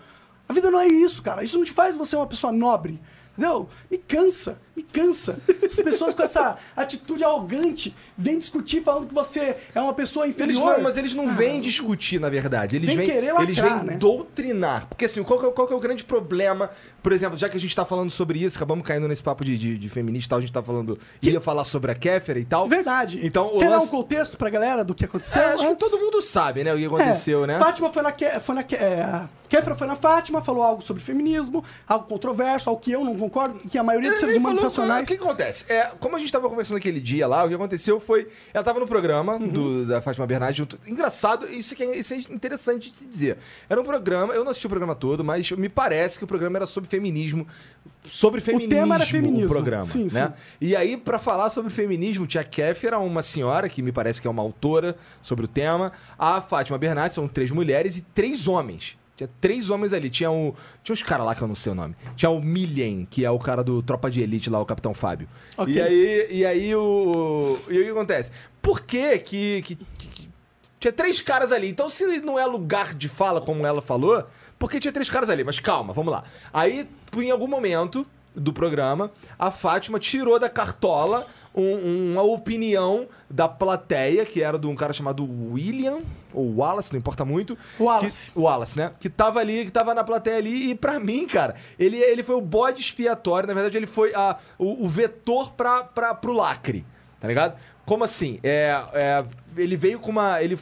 A vida não é isso, cara. Isso não te faz você uma pessoa nobre. Entendeu? Me cansa, me cansa. As pessoas com essa atitude arrogante vêm discutir falando que você é uma pessoa Eles inferior. não, mas eles não vêm discutir, na verdade. Eles vêm, querer lacrar, eles vêm né? doutrinar. Porque assim, qual que, é, qual que é o grande problema? Por exemplo, já que a gente tá falando sobre isso, acabamos caindo nesse papo de, de, de feminista e tal, a gente tá falando. ia falar sobre a Kéfera e tal. Verdade. Então, Quer dar um lance- contexto pra galera do que aconteceu? É, acho que todo mundo sabe, né, o que aconteceu, É, né? Fátima foi na, Ke- foi na Ke- é, a Kéfera foi na Fátima, falou algo sobre feminismo, algo controverso, algo que eu não concordo, que a maioria dos seres humanos falou, racionais... O que acontece? É, como a gente tava conversando aquele dia lá, o que aconteceu foi. Ela tava no programa Uhum. do- da Fátima Bernardes junto. Engraçado, isso, que é, isso é interessante de se dizer. Era um programa, eu não assisti o programa todo, mas me parece que o programa era sobre feminismo. Sobre feminismo. tema era feminismo. O programa. Sim, né? sim. E aí, pra falar sobre feminismo, tinha a Kéfera, uma senhora, que me parece que é uma autora sobre o tema. A Fátima Bernardes, são três mulheres e três homens. Tinha três homens ali. Tinha, o, tinha uns caras lá que eu não sei o nome. Tinha o Millen, que é o cara do Tropa de Elite lá, o Capitão Fábio. Ok. E aí, e aí o. E aí o que acontece? Por que que, que, que- que- Tinha três caras ali. Então, se não é lugar de fala, como ela falou, porque tinha três caras ali. Mas calma, vamos lá. Aí, em algum momento do programa, a Fátima tirou da cartola um- uma opinião da plateia, que era de um cara chamado William, ou Wallace, não importa muito. Wallace. Que, Wallace, né? Que tava ali, que tava na plateia ali, e pra mim, cara, ele, ele foi o bode expiatório, na verdade, ele foi a, o, o vetor pra, pra, pro lacre, tá ligado? Como assim? É, é, ele veio com uma. Ele,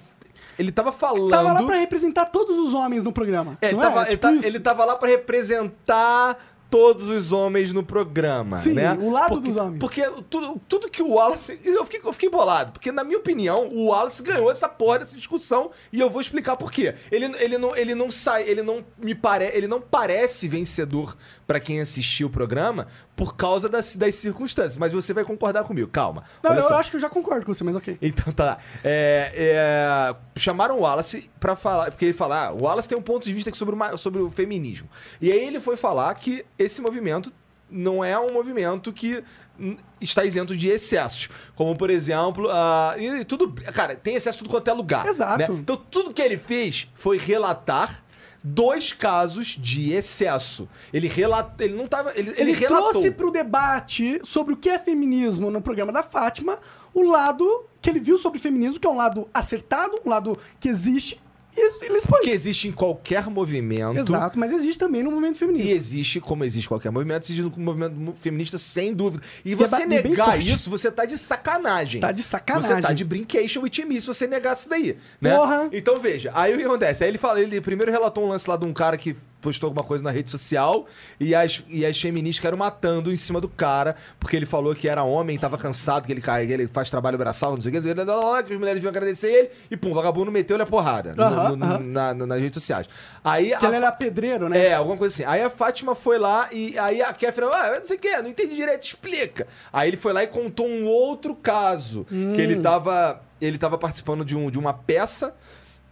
ele tava falando. Tava lá pra representar todos os homens no programa. É, ele, tava, é? ele, Tipo tá- isso. ele tava lá pra representar todos os homens no programa, Sim, né? o lado porque, dos homens. Porque tudo, tudo que o Wallace... Eu fiquei, eu fiquei bolado, porque na minha opinião, o Wallace ganhou essa porra dessa discussão e eu vou explicar por quê. Ele, ele, não, ele não sai, ele não me pare, ele não parece vencedor pra quem assistiu o programa por causa das, das circunstâncias, mas você vai concordar comigo, calma. Não, Olha eu só. acho que eu já concordo com você, mas ok. Então tá. É, é, chamaram o Wallace pra falar. Porque ele fala, ah, o Wallace tem um ponto de vista aqui sobre o, ma- sobre o feminismo. E aí ele foi falar que esse movimento não é um movimento que está isento de excessos. Como, por exemplo, e tudo. Cara, tem excesso tudo quanto é lugar. Exato. né? Então tudo que ele fez foi relatar. Dois casos de excesso. Ele relata, ele não tava, ele, ele, Ele, relatou. trouxe pro debate sobre o que é feminismo no programa da Fátima o lado que ele viu sobre feminismo, que é um lado acertado, um lado que existe, e ele expôs. que existe em qualquer movimento. Exato, mas existe também no movimento feminista. E existe, como existe qualquer movimento, existe um movimento feminista sem dúvida. E é você bem negar isso, você tá de sacanagem. Tá de sacanagem. Você tá de brincation with me se você negar isso daí, né? Porra. Então veja, aí o que acontece? Aí ele fala, ele primeiro relatou um lance lá de um cara que postou alguma coisa na rede social e as, e as feministas ficaram matando em cima do cara, porque ele falou que era homem, tava cansado, que ele, que ele faz trabalho braçal, não sei o que, ele- que as mulheres deviam agradecer ele, e pum, o vagabundo meteu-lhe a porrada Aham, no- aham. na- na- nas redes sociais. Aí Que a- ele era pedreiro, né? é, alguma coisa assim. Aí a Fátima foi lá e aí a Kéfera, ah, não sei o que, não entendi direito, explica. Aí ele foi lá e contou um outro caso, que Hum. ele tava, ele tava participando de, um, de uma peça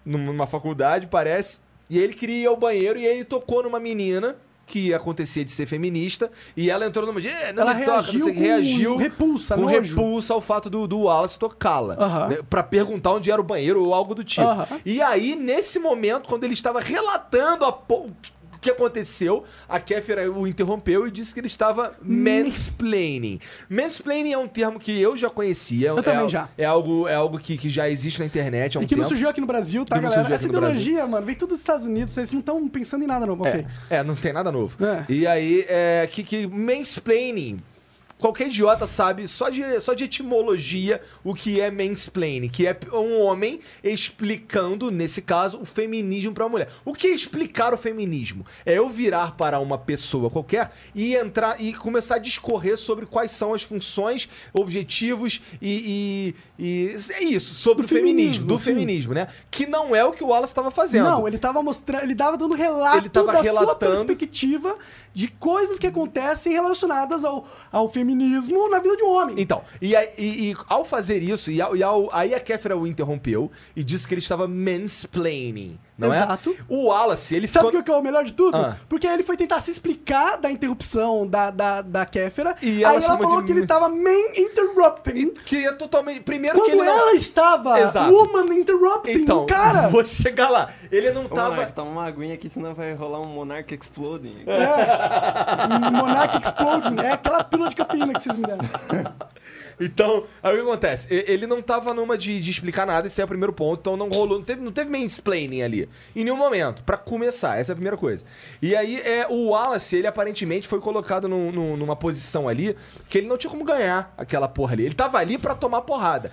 numa faculdade, parece, e ele queria ir ao banheiro e ele tocou numa menina que acontecia de ser feminista, e ela entrou numa "Eh, não Ela me toca, não reagiu sei o que", com reagiu repulsa, com nojo. repulsa ao fato do, do Wallace tocá-la, Aham. né, pra perguntar onde era o banheiro ou algo do tipo. Aham. E aí, nesse momento, quando ele estava relatando a po- que aconteceu, a Kéfera o interrompeu e disse que ele estava mansplaining. Mansplaining é um termo que eu já conhecia. Eu é, também já. É algo, é algo que, que já existe na internet há um E que não tempo. surgiu aqui no Brasil, tá, não galera? Essa Brasil. ideologia, mano, vem tudo dos Estados Unidos, vocês não estão pensando em nada novo, ok? É, é, não tem nada novo. É. E aí, é, que, que mansplaining qualquer idiota sabe só de, só de etimologia o que é mansplaining, que é um homem explicando, nesse caso, o feminismo pra uma mulher. O que é explicar o feminismo? É eu virar para uma pessoa qualquer e entrar e começar a discorrer sobre quais são as funções, objetivos e, e, e é isso, sobre Do o feminismo, feminismo, do sim. feminismo, né? Que não é o que o Wallace estava fazendo. Não, ele tava mostrando, ele tava dando relato Ele tava da sua relatando. perspectiva de coisas que acontecem relacionadas ao, ao feminismo na vida de um homem. Então, e, e- e ao fazer isso, e, e ao- aí a Kéfera o interrompeu e disse que ele estava mansplaining, não Exato. é? O Wallace, ele Sabe o ficou... que é o melhor de tudo? Ah. Porque ele foi tentar se explicar da interrupção da, da, da Kéfera. E aí ela ela chamou falou de- que ele tava man interrupting. Que é totalmente... Primeiro que Quando ele não... ela estava Exato. woman interrupting Então, cara. [LAUGHS] vou chegar lá. Ele não Ô, tava... Monark, toma uma aguinha aqui, senão vai rolar um Monark Exploding. Monarch Exploding. É aquela pílula de cafeína que vocês me deram. [LAUGHS] Então, aí o que acontece? Ele não tava numa de, de explicar nada, esse é o primeiro ponto, então não rolou, não teve, não teve mansplaining ali. Em nenhum momento, pra começar, essa é a primeira coisa. E aí, é, o Wallace, ele aparentemente foi colocado num- num- numa posição ali que ele não tinha como ganhar aquela porra ali. Ele tava ali pra tomar porrada.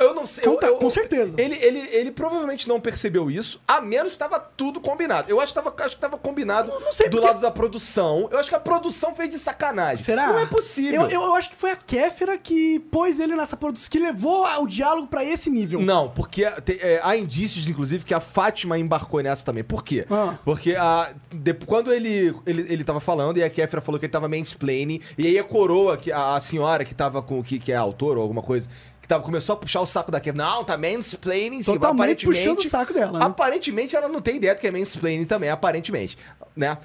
Eu não sei. Com eu- eu- com certeza. Ele, ele, ele provavelmente não percebeu isso, a menos que tava tudo combinado. Eu acho que tava, acho que tava combinado não sei do porque- lado da produção. Eu acho que a produção fez de sacanagem. Será? Não é possível. Eu, eu, eu acho que foi a Kéfera que pôs ele nessa produção, que levou o diálogo pra esse nível. Não, porque te- é, há indícios, inclusive, que a Fátima embarcou nessa também. Por quê? Ah. Porque a, de- quando ele, ele, ele tava falando, e a Kéfera falou que ele tava mansplaining, e aí a coroa, que, a, a senhora que tava com, que, que é a autora ou alguma coisa, tava, começou a puxar o saco da Kéfera. Não, tá mansplaining, sim, Totalmente aparentemente. puxando o saco dela, né? Aparentemente ela não tem ideia do que é mansplaining também, aparentemente, né?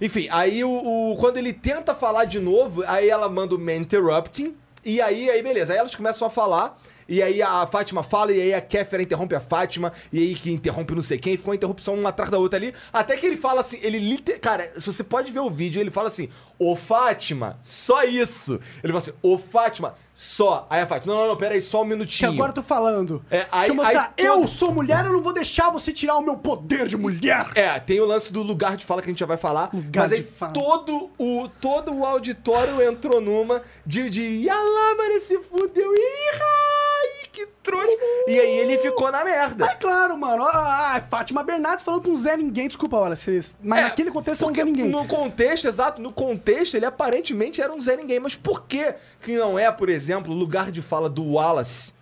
Enfim, aí o, o- quando ele tenta falar de novo, aí ela manda o man interrupting, e aí, aí beleza, aí elas começam a falar, e aí a Fátima fala, e aí a Kéfera interrompe a Fátima, e aí que interrompe não sei quem, e ficou uma interrupção uma atrás da outra ali, até que ele fala assim, ele liter... Cara, se você pode ver o vídeo, ele fala assim, ô Fátima, só isso. Ele fala assim, ô Fátima, só. Aí a Fátima, não, não, não, pera aí, só um Que minutinho. agora eu tô falando. É, aí- Deixa eu mostrar. aí eu sou mulher, eu não vou deixar você tirar o meu poder de mulher. É, tem o lance do lugar de fala que a gente já vai falar. Lugar mas aí fala. todo o, todo o auditório entrou numa de, de lá, mas se fudeu. Ai, que trouxa. E aí ele ficou na merda. É claro, mano. Ah, Fátima Bernardes falando pra um Zé Ninguém. Desculpa, olha, vocês. Mas É, naquele contexto é um Zé Ninguém. No contexto, exato, no contexto, ele aparentemente era um Zé Ninguém. Mas por que que não é, por exemplo, o lugar de fala do Wallace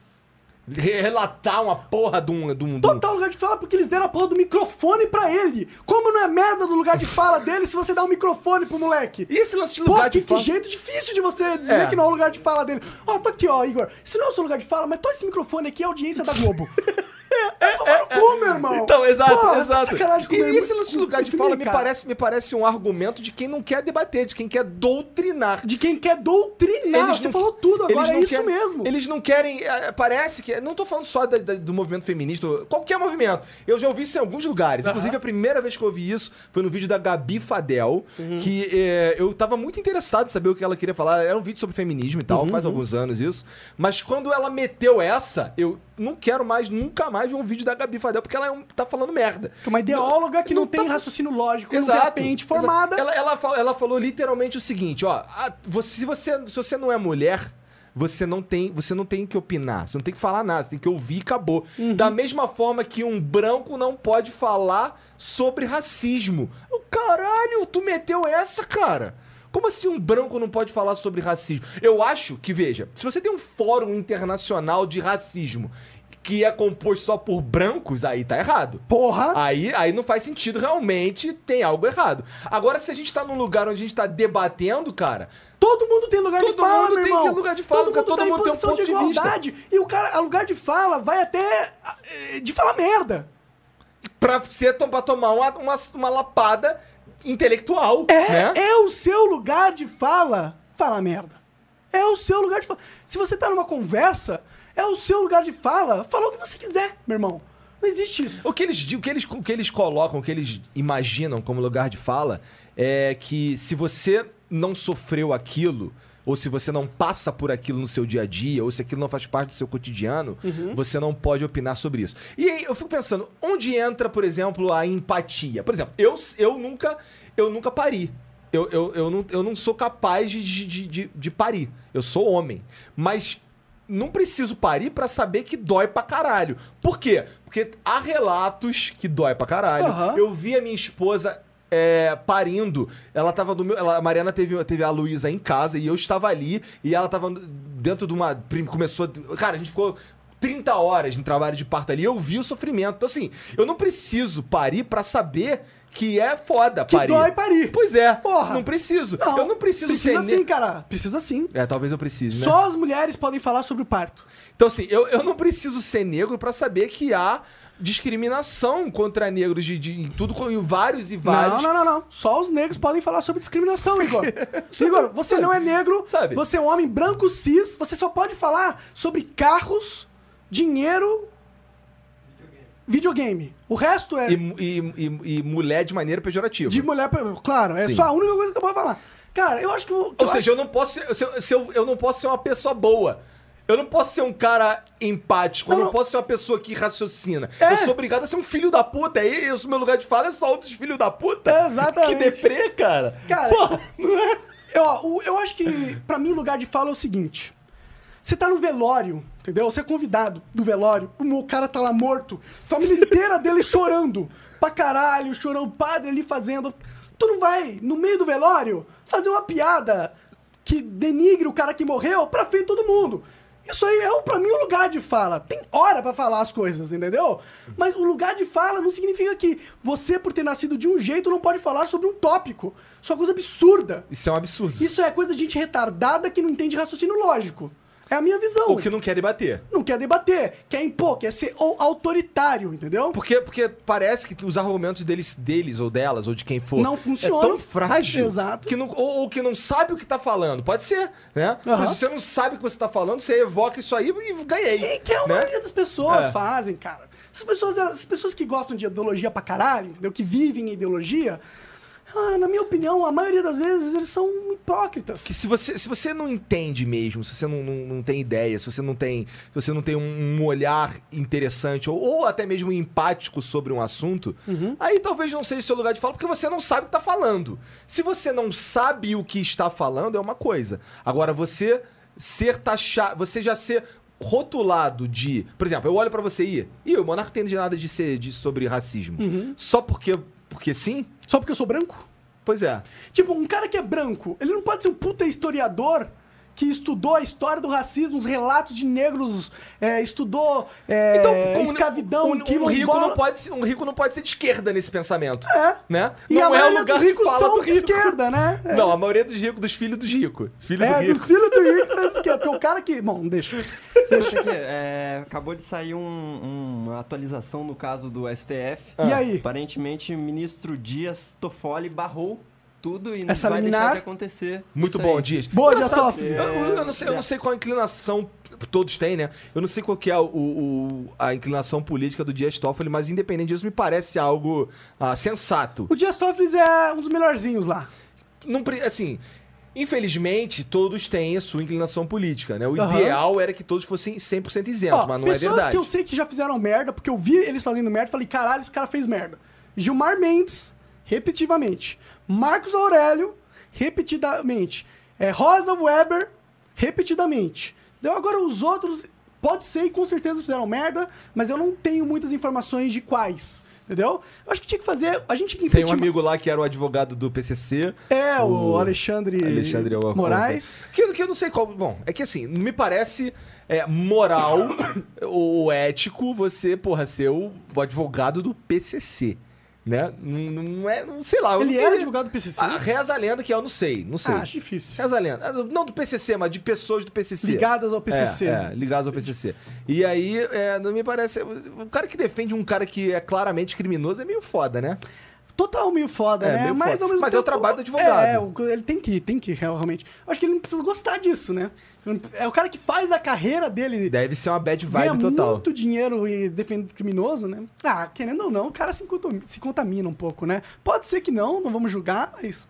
relatar uma porra de um. De um, Total lugar de fala porque eles deram a porra do microfone pra ele. Como não é merda do lugar de fala dele se você dá um microfone pro moleque? E esse lance de Pô, lugar que, de que fala. jeito difícil de você dizer É. que não é o lugar de fala dele. Ó, tô aqui, ó, Igor. Isso não é o seu lugar de fala, mas tô esse microfone aqui, é a audiência da Globo. [LAUGHS] É tomar no cu, meu irmão. Então, exato, Pô, exato. sacanagem com o meu e esse lance de lugar de fala me parece, me parece um argumento de quem não quer debater, de quem quer doutrinar. De quem quer doutrinar. você não falou tudo agora, eles é isso querem- mesmo. Eles não querem. é, Parece que. Não tô falando só da- da- do movimento feminista, qualquer movimento. Eu já ouvi isso em alguns lugares. Inclusive, a primeira vez que eu ouvi isso foi no vídeo da Gabi Fadel, Uhum. que é, eu tava muito interessado em saber o que ela queria falar. Era um vídeo sobre feminismo e tal, Uhum, faz alguns anos isso. Mas quando ela meteu essa, eu não quero mais, nunca mais ver um vídeo da Gabi Fadel, porque ela é um- tá falando merda. É uma ideóloga que não, não tem tá- raciocínio lógico, não Exato. tem formada. Ela, ela, fala- ela falou literalmente o seguinte, ó, a- você- se, você, se você não é mulher, você não tem, você não tem que opinar, você não tem que falar nada, você tem que ouvir e acabou. Uhum. Da mesma forma que um branco não pode falar sobre racismo. Caralho, tu meteu essa, cara? Como assim um branco não pode falar sobre racismo? Eu acho que, veja, se você tem um fórum internacional de racismo que é composto só por brancos, aí tá errado. Porra. Aí, aí não faz sentido, realmente tem algo errado. Agora, se a gente tá num lugar onde a gente tá debatendo, cara, Todo mundo tem lugar de Todo fala, mundo meu tem irmão. lugar de fala, todo mundo todo tá mundo em tem um posição ponto de de vista. igualdade. E o cara, a lugar de fala, vai até eh, de falar merda. pra, ser, pra tomar uma, uma, uma lapada intelectual, É, né? é o seu lugar de fala, falar merda. É o seu lugar de fala. Se você tá numa conversa, é o seu lugar de fala, fala o que você quiser, meu irmão. Não existe isso. O que, eles, o, que eles, o que eles colocam, o que eles imaginam como lugar de fala é que se você não sofreu aquilo, ou se você não passa por aquilo no seu dia a dia, ou se aquilo não faz parte do seu cotidiano, você não pode opinar sobre isso. E aí eu fico pensando, onde entra, por exemplo, a empatia? Por exemplo, eu, eu nunca eu nunca pari. Eu, eu, eu, não, eu não sou capaz de, de, de, de- parir. Eu sou homem. Mas não preciso parir pra saber que dói pra caralho. Por quê? Porque há relatos que dói pra caralho. Aham. Eu vi a minha esposa é, parindo. Ela tava do meu. Ela, a Mariana teve, teve a Luísa em casa e eu estava ali. E ela tava dentro de uma. Começou. Cara, a gente ficou. 30 horas em trabalho de parto ali, eu vi o sofrimento. Então, assim, eu não preciso parir pra saber que é foda Que parir. dói parir. Pois é. Porra. Não preciso. eu não preciso Precisa ser. sim, cara. Precisa sim. É, talvez eu precise, né? Só as mulheres podem falar sobre o parto. Então, assim, eu, eu não preciso ser negro pra saber que há discriminação contra negros de, de- em tudo, em vários e vários. Não, não, não, não. Só os negros podem falar sobre discriminação, Igor. [LAUGHS] Igor, você não é negro, Sabe? você é um homem branco cis, você só pode falar sobre carros, dinheiro, videogame. O resto é E, e- e- e mulher de maneira pejorativa. de mulher. Claro, é Sim. só a única coisa que eu posso falar. Cara, eu acho que. eu- Ou eu seja, eu não posso ser, se eu, se eu, eu não posso ser uma pessoa boa. Eu não posso ser um cara empático, eu Não, não, não. posso ser uma pessoa que raciocina. É. Eu sou obrigado a ser um filho da puta. Aí o meu lugar de fala é só outros filhos da puta. É, exatamente. Que deprê, cara. Cara, Porra, não é? Eu, eu acho que, pra mim, lugar de fala é o seguinte. Você tá no velório, entendeu? Você é convidado do velório, o meu cara tá lá morto, família inteira dele chorando pra caralho, chorando, o padre ali fazendo. Tu não vai, no meio do velório, fazer uma piada que denigre o cara que morreu pra frente todo mundo. Isso aí é, pra mim, um lugar de fala. Tem hora pra falar as coisas, entendeu? Mas o lugar de fala não significa que você, por ter nascido de um jeito, não pode falar sobre um tópico. Isso é uma coisa absurda. Isso é um absurdo. Isso é coisa de gente retardada que não entende raciocínio lógico. É a minha visão. Ou que não quer debater. Não quer debater, quer impor, quer ser o- autoritário, entendeu? Porque, porque parece que os argumentos deles, deles ou delas, ou de quem for, Não funcionam. é tão frágil Exato. que não, ou, ou que não sabe o que tá falando. Pode ser, né? Aham. Mas se você não sabe o que você tá falando, você evoca isso aí e ganhei. E que é a né? maioria das pessoas É. fazem, cara. Essas pessoas, as pessoas que gostam de ideologia pra caralho, entendeu? Que vivem em ideologia, ah, na minha opinião, a maioria das vezes eles são hipócritas. Que se você, se você não entende mesmo, se você não, não, não tem ideia, se você não tem, se você não tem um, um olhar interessante ou, ou até mesmo empático sobre um assunto, Uhum. aí talvez não seja o seu lugar de fala, porque você não sabe o que tá falando. Se você não sabe o que está falando, é uma coisa. Agora, você ser taxado, você já ser rotulado de. Por exemplo, eu olho pra você e. Ih, o Monarca tem de nada de ser de, sobre racismo. Uhum. Só porque. Porque sim? Só porque eu sou branco? Pois é. Tipo, um cara que é branco, ele não pode ser um puta historiador que estudou a história do racismo, os relatos de negros, é, estudou é, como escravidão, um, um, quilombola. rico não pode ser, um rico não pode ser de esquerda nesse pensamento. É. Né? E a não é o maioria lugar dos ricos fala são do de esquerda, né? É. [LAUGHS] Não, a maioria dos ricos, dos filhos dos ricos. Filho É, do rico. dos [LAUGHS] filhos do rico são de esquerda. Porque o cara que... Bom, deixa. Deixa aqui, é, acabou de sair um- uma atualização no caso do STF. E aí? Aparentemente, o ministro Dias Toffoli barrou tudo e não Essa vai liminar- deixar de acontecer. Muito bom. Dias. Boa, Dias Toffoli. Eu, eu- eu não sei, eu não sei qual a inclinação todos têm, né? Eu não sei qual que é o, o- a inclinação política do Dias Toffoli, mas independente disso, me parece algo ah, sensato. O Dias Toffoli é um dos melhorzinhos lá. Não, assim, infelizmente, todos têm a sua inclinação política, né? O Aham. ideal era que todos fossem 100% isentos, Ó, mas não é pessoas verdade. que eu sei que já fizeram merda, porque eu vi eles fazendo merda, falei, caralho, esse cara fez merda. Gilmar Mendes, repetitivamente. Marcos Aurélio, repetidamente. É, Rosa Weber, repetidamente. Deu agora os outros, pode ser e com certeza fizeram merda, mas eu não tenho muitas informações de quais. Entendeu? Eu acho que tinha que fazer. A gente tinha que Tem um amigo lá que era o advogado do PCC. É, o, o Alexandre, Alexandre Al- Moraes. Que, que eu não sei qual. Bom, é que assim, não me parece é, moral [COUGHS] ou ético você, porra, ser o, o advogado do PCC. Né? Não, não é. Não sei lá. Ele era advogado do PCC? Ah, reza a lenda que eu não sei. Não sei. Ah, acho difícil. Reza a lenda. Ah, Não do PCC, mas de pessoas do PCC. Ligadas ao PCC. É, é, ligadas ao PCC. E aí, é, não me parece. O cara que defende um cara que é claramente criminoso é meio foda, né? Total meio foda, É, né? meio mas foda. ao mesmo Mas é o tempo- trabalho do advogado. É, ele tem que, tem que, realmente. Eu acho que ele não precisa gostar disso, né? É o cara que faz a carreira dele. Deve ser uma bad vibe total. muito dinheiro e defende criminoso, né? Ah, querendo ou não, o cara se contamina, se contamina um pouco, né? Pode ser que não, não vamos julgar, mas.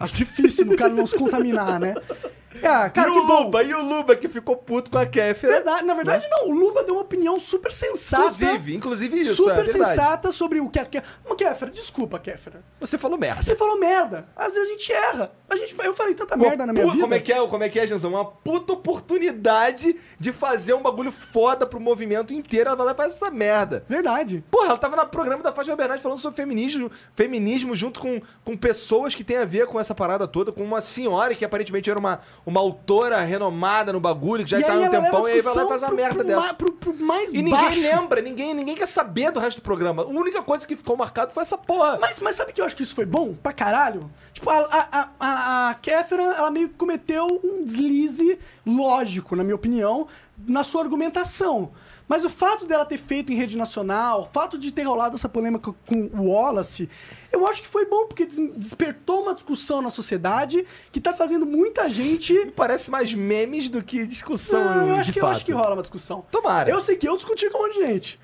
Acho difícil o cara não se contaminar, né? [LAUGHS] Ah, cara, e o bom. Luba, e o Luba que ficou puto com a Kéfera. Verdade, na verdade, não. O Luba deu uma opinião super sensata. Inclusive, inclusive isso, Super é sensata sobre o que a Kéfera. Kéfera, desculpa, Kéfera. Você falou merda. Você falou merda. Às vezes a gente erra. A gente, eu falei tanta merda na minha vida. Como é que é, como é, que é, Janzão? Uma puta oportunidade de fazer um bagulho foda pro movimento inteiro. Ela vai lá e faz essa merda. Verdade. Porra, ela tava no programa da Fátima Bernardes falando sobre feminismo, feminismo junto com, com pessoas que tem a ver com essa parada toda, com uma senhora que aparentemente era uma, uma autora renomada no bagulho, que já e tá há um tempão, e aí vai lá e faz uma pro- merda pro dessa. ma- pro, pro mais E ninguém baixo. lembra, ninguém, ninguém quer saber do resto do programa. A única coisa que ficou marcado foi essa porra. Mas, mas sabe que eu acho que isso foi bom pra caralho? Tipo, a, a, a, a, Kéfera, ela meio que cometeu um deslize lógico, na minha opinião, na sua argumentação. Mas o fato dela ter feito em rede nacional, o fato de ter rolado essa polêmica com o Wallace, eu acho que foi bom, porque des- despertou uma discussão na sociedade que tá fazendo muita gente. [LAUGHS] Parece mais memes do que discussão, Não, eu de acho, que, eu acho que rola uma discussão. Tomara. Eu sei que eu discuti com um monte de gente.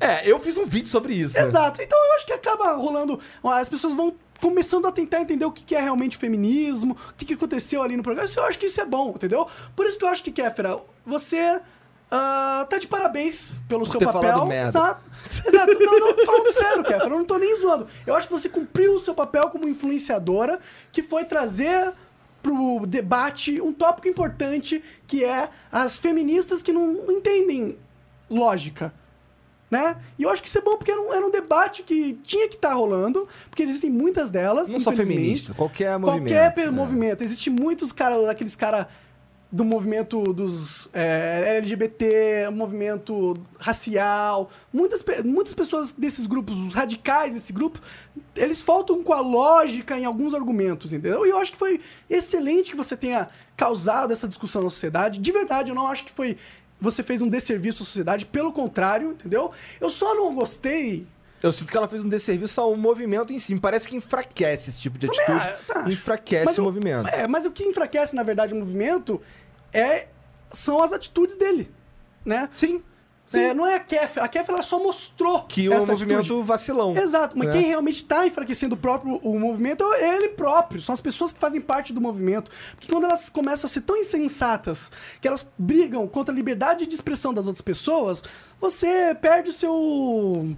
É, eu fiz um vídeo sobre isso, né? Exato. Então eu acho que acaba rolando. As pessoas vão começando a tentar entender o que é realmente feminismo, o que, que aconteceu ali no programa. Eu acho que isso é bom, entendeu? Por isso que eu acho que, Kéfera, você. Ah, tá de parabéns pelo seu ter papel. falado merda. Exato. Exato. Não, não, falando sério, Kéfera, eu não tô nem zoando. Eu acho que você cumpriu o seu papel como influenciadora, que foi trazer pro debate um tópico importante que é as feministas que não entendem lógica né? E eu acho que isso é bom porque era um, era um debate que tinha que estar rolando, porque existem muitas delas. Não só feminista, qualquer movimento. Qualquer né? movimento. Existem muitos caras, aqueles caras do movimento dos é, LGBT, movimento racial, muitas, muitas pessoas desses grupos, os radicais desse grupo, eles faltam com a lógica em alguns argumentos, entendeu? E eu acho que foi excelente que você tenha causado essa discussão na sociedade. De verdade, eu não acho que foi você fez um desserviço à sociedade, pelo contrário, entendeu? Eu só não gostei Eu sinto que ela fez um desserviço ao movimento em si. Me parece que enfraquece esse tipo de atitude. Ah, tá. enfraquece o o- movimento. É, mas o que enfraquece, na verdade, o movimento é, são as atitudes dele, né? Sim. sim. É, não é a Kef. A Kef ela só mostrou que o movimento atitude. vacilão. Exato, mas né? quem realmente está enfraquecendo o próprio o movimento é ele próprio. São as pessoas que fazem parte do movimento. Porque quando elas começam a ser tão insensatas que elas brigam contra a liberdade de expressão das outras pessoas, você perde o seu.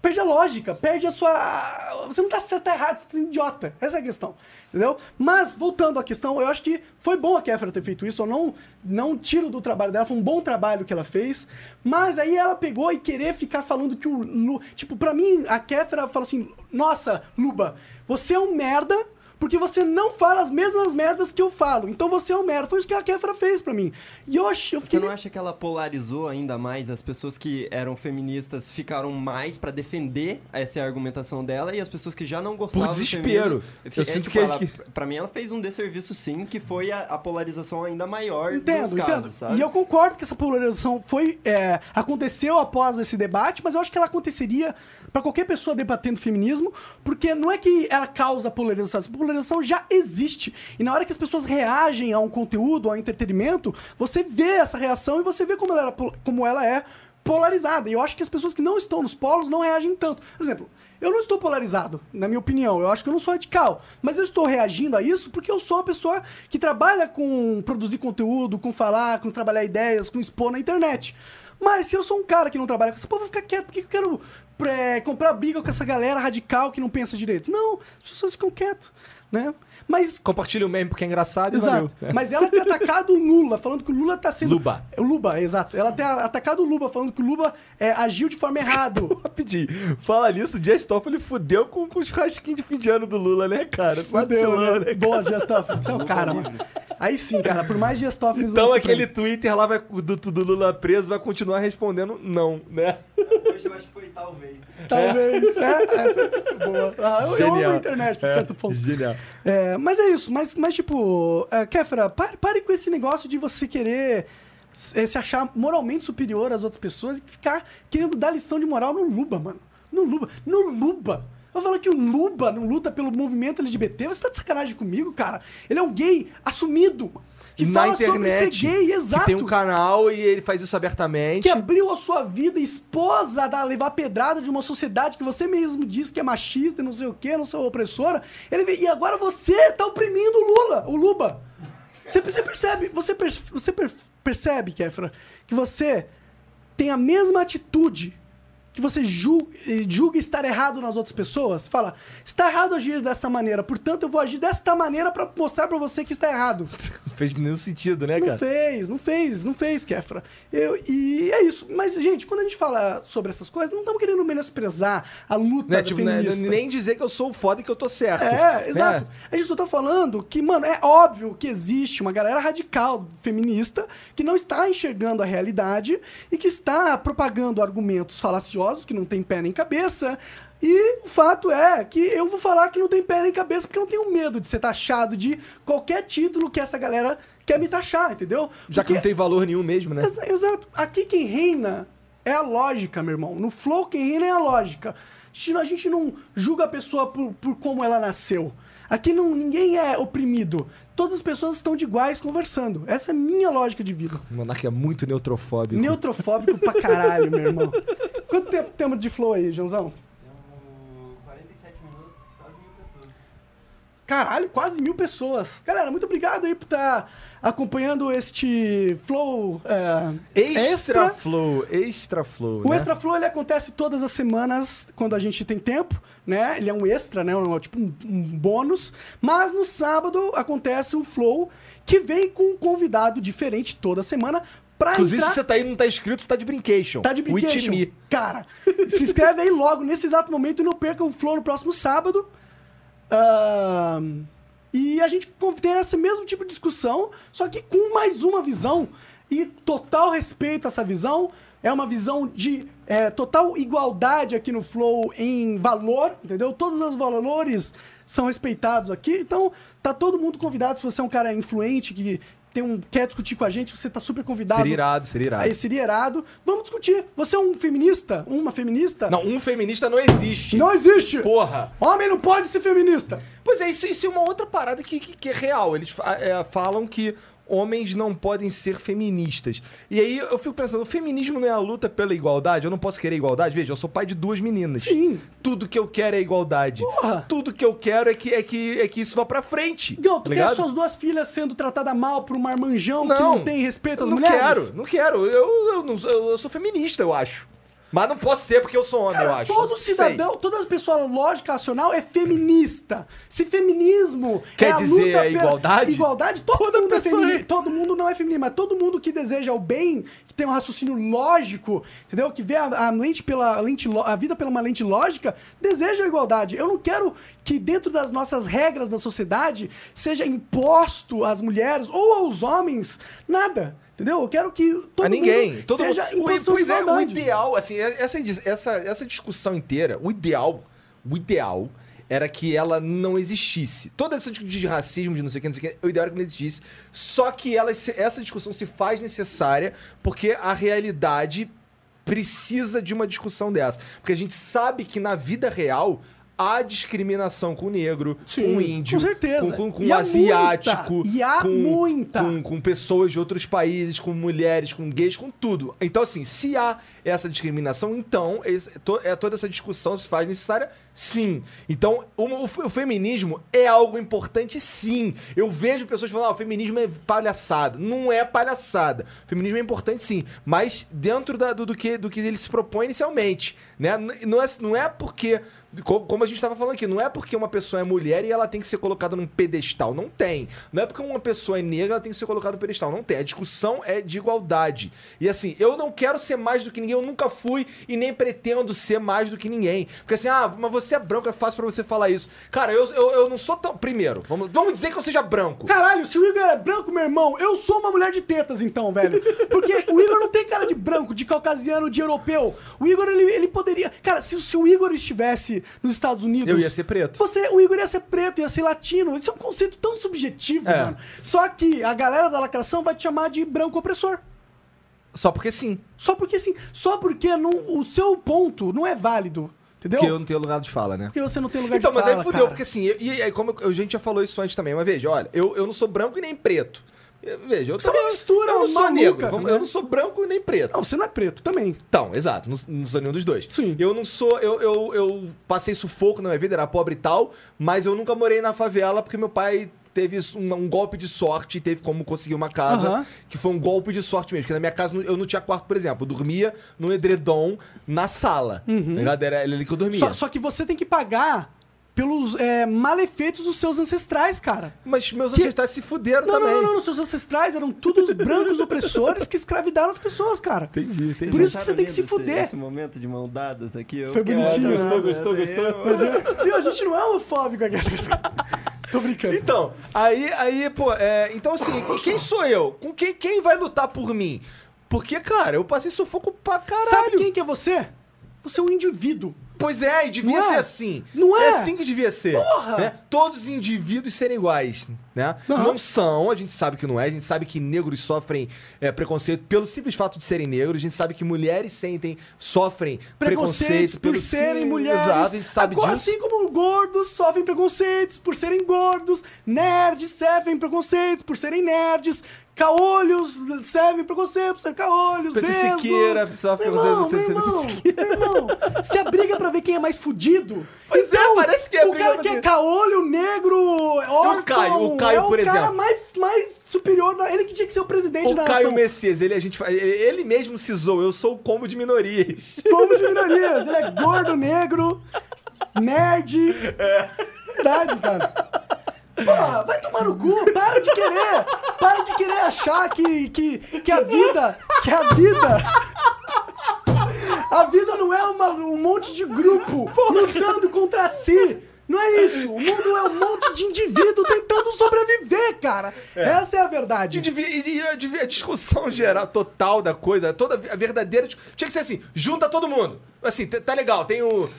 Perde a lógica, perde a sua. Você não tá certo, tá errado, você tá idiota. Essa é a questão. Entendeu? Mas, voltando à questão, eu acho que foi bom a Kéfera ter feito isso. Eu não, não tiro do trabalho dela, foi um bom trabalho que ela fez. Mas aí ela pegou e querer ficar falando que o. Lu... Tipo, pra mim, a Kéfera falou assim: Nossa, Luba, você é um merda. Porque você não fala as mesmas merdas que eu falo. Então você é um merda. Foi isso que a Kéfera fez pra mim. E eu, ach... eu Você fiquei. não acha que ela polarizou ainda mais? As pessoas que eram feministas ficaram mais pra defender essa argumentação dela e as pessoas que já não gostavam Por desespero. Eu É, sinto tipo, que- ela, que- Pra mim, ela fez um desserviço, sim, que foi a, a polarização ainda maior Entendo, dos casos, entendo. sabe? E eu concordo que essa polarização foi é, aconteceu após esse debate, mas eu acho que ela aconteceria pra qualquer pessoa debatendo feminismo, porque não é que ela causa polarização, essa polarização já existe. E na hora que as pessoas reagem a um conteúdo, a um entretenimento, você vê essa reação e você vê como ela, como ela é polarizada. E eu acho que as pessoas que não estão nos polos não reagem tanto. Por exemplo, eu não estou polarizado, na minha opinião. Eu acho que eu não sou radical. Mas eu estou reagindo a isso porque eu sou uma pessoa que trabalha com produzir conteúdo, com falar, com trabalhar ideias, com expor na internet. Mas se eu sou um cara que não trabalha com essa porra, eu vou ficar quieto. Por que que eu quero é, comprar briga com essa galera radical que não pensa direito? Não, as pessoas ficam quietas, né? Mas Compartilha o meme porque é engraçado e valeu. Exato. Mas ela tem atacado o Lula, falando que o Lula tá sendo. Luba. O Luba, exato. Ela tem atacado o Luba, falando que o Luba é, agiu de forma errada. [LAUGHS] Rapidinho. Fala nisso, o Dias Toffoli fudeu com, com os rasquinhos de fim de ano do Lula, né, cara? Fudeu, Vacilou, né? né? Boa, Dias Toffoli. Você é o cara, mano. Aí sim, cara. Por mais Dias Toffoli... Então aquele Twitter lá vai, do, do Lula preso vai continuar respondendo não, né? Hoje eu acho que foi talvez. Talvez. É, essa é boa. Ah, eu, eu amo a internet, de É, certo ponto. Genial. É, mas é isso. Mas, mas tipo, é, pare, pare com esse negócio de você querer se, se achar moralmente superior às outras pessoas e ficar querendo dar lição de moral no Luba, mano. No Luba. No Luba. Eu falo que o Luba não luta pelo movimento LGBT. Você tá de sacanagem comigo, cara? Ele é um gay assumido. Que Na fala internet. sobre ser gay, exato. Que tem um canal e ele faz isso abertamente. que abriu a sua vida esposa a levar pedrada de uma sociedade que você mesmo diz que é machista e não sei o que, não sei opressora. Ele, e agora você tá oprimindo o Lula, o Luba. Você, você percebe, você, per- você per- percebe, Kefra, que você tem a mesma atitude que você julga, julga estar errado nas outras pessoas? Fala, está errado agir dessa maneira, portanto eu vou agir desta maneira pra mostrar pra você que está errado. [LAUGHS] Não fez nenhum sentido, né, Não cara? fez, não fez, não fez, Kefra. Eu, e é isso. Mas, gente, quando a gente fala sobre essas coisas, não estamos querendo menosprezar a luta Né, tipo, né, feminista. nem dizer que eu sou foda e que eu tô certo. É, exato. É. A gente só tá falando que, mano, é óbvio que existe uma galera radical feminista que não está enxergando a realidade e que está propagando argumentos falaciosos que não tem pé nem cabeça. E o fato é que eu vou falar que não tem pé nem cabeça porque eu não tenho medo de ser taxado de qualquer título que essa galera quer me taxar, entendeu? Já que não tem valor nenhum mesmo, né? Exa- Exato. Aqui quem reina é a lógica, meu irmão. No flow, quem reina é a lógica. A gente- A gente não julga a pessoa por, por como ela nasceu. Aqui não, ninguém é oprimido. Todas as pessoas estão de iguais conversando. Essa é a minha lógica de vida. O Monark é muito neutrofóbico. Neutrofóbico pra caralho, meu irmão. Quanto tempo temos de flow aí, Joãozão? 47 minutos, quase mil pessoas. Caralho, quase mil pessoas. Galera, muito obrigado aí por estar acompanhando este flow é, Extra, flow, extra flow. O né? Extra Flow ele acontece todas as semanas quando a gente tem tempo, né? Ele é um extra, né? Um, tipo um, um bônus. Mas no sábado acontece o Flow, que vem com um convidado diferente toda semana pra Inclusive, entrar... se você tá aí e não tá inscrito, você tá de brincation. Tá de brincation. Cara, se inscreve aí logo, nesse exato momento, e não perca o Flow no próximo sábado. Ahn, e a gente tem esse mesmo tipo de discussão, só que com mais uma visão e total respeito a essa visão. É uma visão de é, total igualdade aqui no Flow em valor, entendeu? Todos os valores são respeitados aqui. Então, tá todo mundo convidado. Se você é um cara influente que tem um, quer discutir com a gente, você tá super convidado. Seria irado, seria irado. Aí seria irado. Vamos discutir. Você é um feminista? Uma feminista? Não, um feminista não existe. Não existe! Porra. Homem não pode ser feminista! Pois é, isso, isso é uma outra parada que, que, que é real. Eles é, falam que homens não podem ser feministas. E aí eu fico pensando, o feminismo não é a luta pela igualdade? Eu não posso querer igualdade? Veja, eu sou pai de duas meninas. Sim. Tudo que eu quero é igualdade. Porra. Tudo que eu quero é que, é que, é que isso vá pra frente. Não, tu tá quer suas duas filhas sendo tratadas mal por um marmanjão que Não. não tem respeito às não mulheres? quero, não quero. Eu, eu, não sou- eu sou feminista, eu acho. Mas não posso ser porque eu sou homem, eu Cara, acho. todo Não sei. cidadão, toda pessoa lógica racional é feminista. Se feminismo Quer é a dizer luta a igualdade? Igualdade, todo Toda mundo é feminista. é. Todo mundo não é feminista, mas todo mundo que deseja o bem, que tem um raciocínio lógico, entendeu? Que vê a, a lente pela lente, lo- a vida pela uma lente lógica, deseja a igualdade. Eu não quero que dentro das nossas regras da sociedade seja imposto às mulheres ou aos homens nada. Entendeu? Eu quero que todo a ninguém. mundo Todo seja mundo, em posição pois de é, o ideal, assim, essa, essa, essa discussão inteira, o ideal, o ideal era que ela não existisse. Toda essa discussão de racismo, de não sei o que, não sei o que, o ideal era que não existisse. Só que ela, essa discussão se faz necessária porque a realidade precisa de uma discussão dessa. Porque a gente sabe que na vida real há discriminação com o negro, Sim, com o índio, com certeza. com, com, com o asiático, muita, e há com, muita. com, com pessoas de outros países, com mulheres, com gays, com tudo. Então, assim, se há essa discriminação, então esse- to- é, toda essa discussão se faz necessária, sim. Então, o, o- o feminismo é algo importante, sim. Eu vejo pessoas falando, ah, o feminismo é palhaçada. Não é palhaçada. O feminismo é importante, sim. Mas dentro da- do, do que, do que ele se propõe inicialmente. Né? Não, é, não é porque. Co- Como a gente estava falando aqui, não é porque uma pessoa é mulher e ela tem que ser colocada num pedestal. Não tem. Não é porque uma pessoa é negra ela tem que ser colocada no pedestal. Não tem. A discussão é de igualdade. E assim, eu não quero ser mais do que ninguém. Eu nunca fui e nem pretendo ser mais do que ninguém. Porque assim, ah, mas você é branco, é fácil pra você falar isso. Cara, eu, eu, eu não sou tão. Primeiro, vamos, vamos dizer que eu seja branco. Caralho, se o Igor é branco, meu irmão, eu sou uma mulher de tetas, então, velho. Porque o Igor não tem cara de branco, de caucasiano, de europeu. O Igor, ele, ele poderia. Cara, se, se o Igor estivesse nos Estados Unidos. Eu ia ser preto. Você, o Igor ia ser preto, ia ser latino. Isso é um conceito tão subjetivo, É. mano. Só que a galera da lacração vai te chamar de branco opressor. Só porque sim. Só porque assim, só porque não, o seu ponto não é válido. Entendeu? Porque eu não tenho lugar de fala, né? Porque você não tem lugar Então, de mas fala, aí fudeu, cara. porque assim, e e aí, como eu- a gente já falou isso antes também, mas veja, olha, eu, eu não sou branco e nem preto. Veja, eu Você é uma também- mistura Eu não sou maluca, negro, vamos- né? eu não sou branco nem preto. Não, você não é preto também. Então, exato, não, não sou nenhum dos dois. Sim. Eu não sou, eu, eu, eu passei sufoco na minha vida, era pobre e tal, mas eu nunca morei na favela porque meu pai teve um, um golpe de sorte e teve como conseguir uma casa que foi um golpe de sorte mesmo. Porque na minha casa eu não tinha quarto, por exemplo. Eu dormia no edredom na sala. Tá ligado? Era ali que eu dormia. Só, só que você tem que pagar pelos é, malefeitos dos seus ancestrais, cara. Mas meus Que- ancestrais se fuderam Não, também. não, não, não, seus ancestrais eram todos brancos opressores que escravidaram as pessoas, cara. Entendi, entendi. Por isso que você tem que se fuder. Esse momento de mão dadas aqui. eu Foi bonitinho, né? Gostou, gostou, Eu- gostou? eu- [LAUGHS] Viu, a gente não é homofóbico aqui. [LAUGHS] Tô brincando. Então, aí, aí, pô, é, então assim, quem sou eu? Com quem, quem vai lutar por mim? Porque, cara, eu passei sufoco pra caralho. Sabe quem que é você? Você é um indivíduo. Pois é, e devia Não é? ser assim. Não é? assim que devia ser. Porra! né? Todos os indivíduos serem iguais, né? Aham. Não são, a gente sabe que não é. A gente sabe que negros sofrem é, preconceito pelo simples fato de serem negros. A gente sabe que mulheres sentem, sofrem Preconceitos preconceito por serem sim- mulheres. Exato, a gente sabe Agora, disso. Assim como gordos sofrem preconceitos por serem gordos, nerds sofrem preconceitos por serem nerds, caolhos sofrem preconceito por serem caolhos, PC vesgos. Siqueira sofre Meu irmão, ser meu irmão, Siqueira. meu irmão, se a briga pra ver quem é mais fudido. Pois é, então, parece que é o cara pra que é caolho, negro, órfão, Caio, o Caio, é o por cara exemplo. mais, mais superior, da, ele que tinha que ser o presidente O da Caio nação. Messias, ele, a gente, ele- mesmo se zoou, eu sou o combo de minorias. [LAUGHS] Como de minorias. Ele é gordo, negro, nerd. Verdade, cara. Porra, vai tomar no cu, para de querer, para de querer achar que, que, que a vida, que a vida, a vida não é uma- um monte de grupo lutando contra si. Não é isso. O mundo é um monte de indivíduo tentando sobreviver, cara. Essa é a verdade. e- e- a discussão geral, total da coisa, toda a verdadeira. Tinha que ser assim: junta todo mundo. Assim, tá legal, tem o.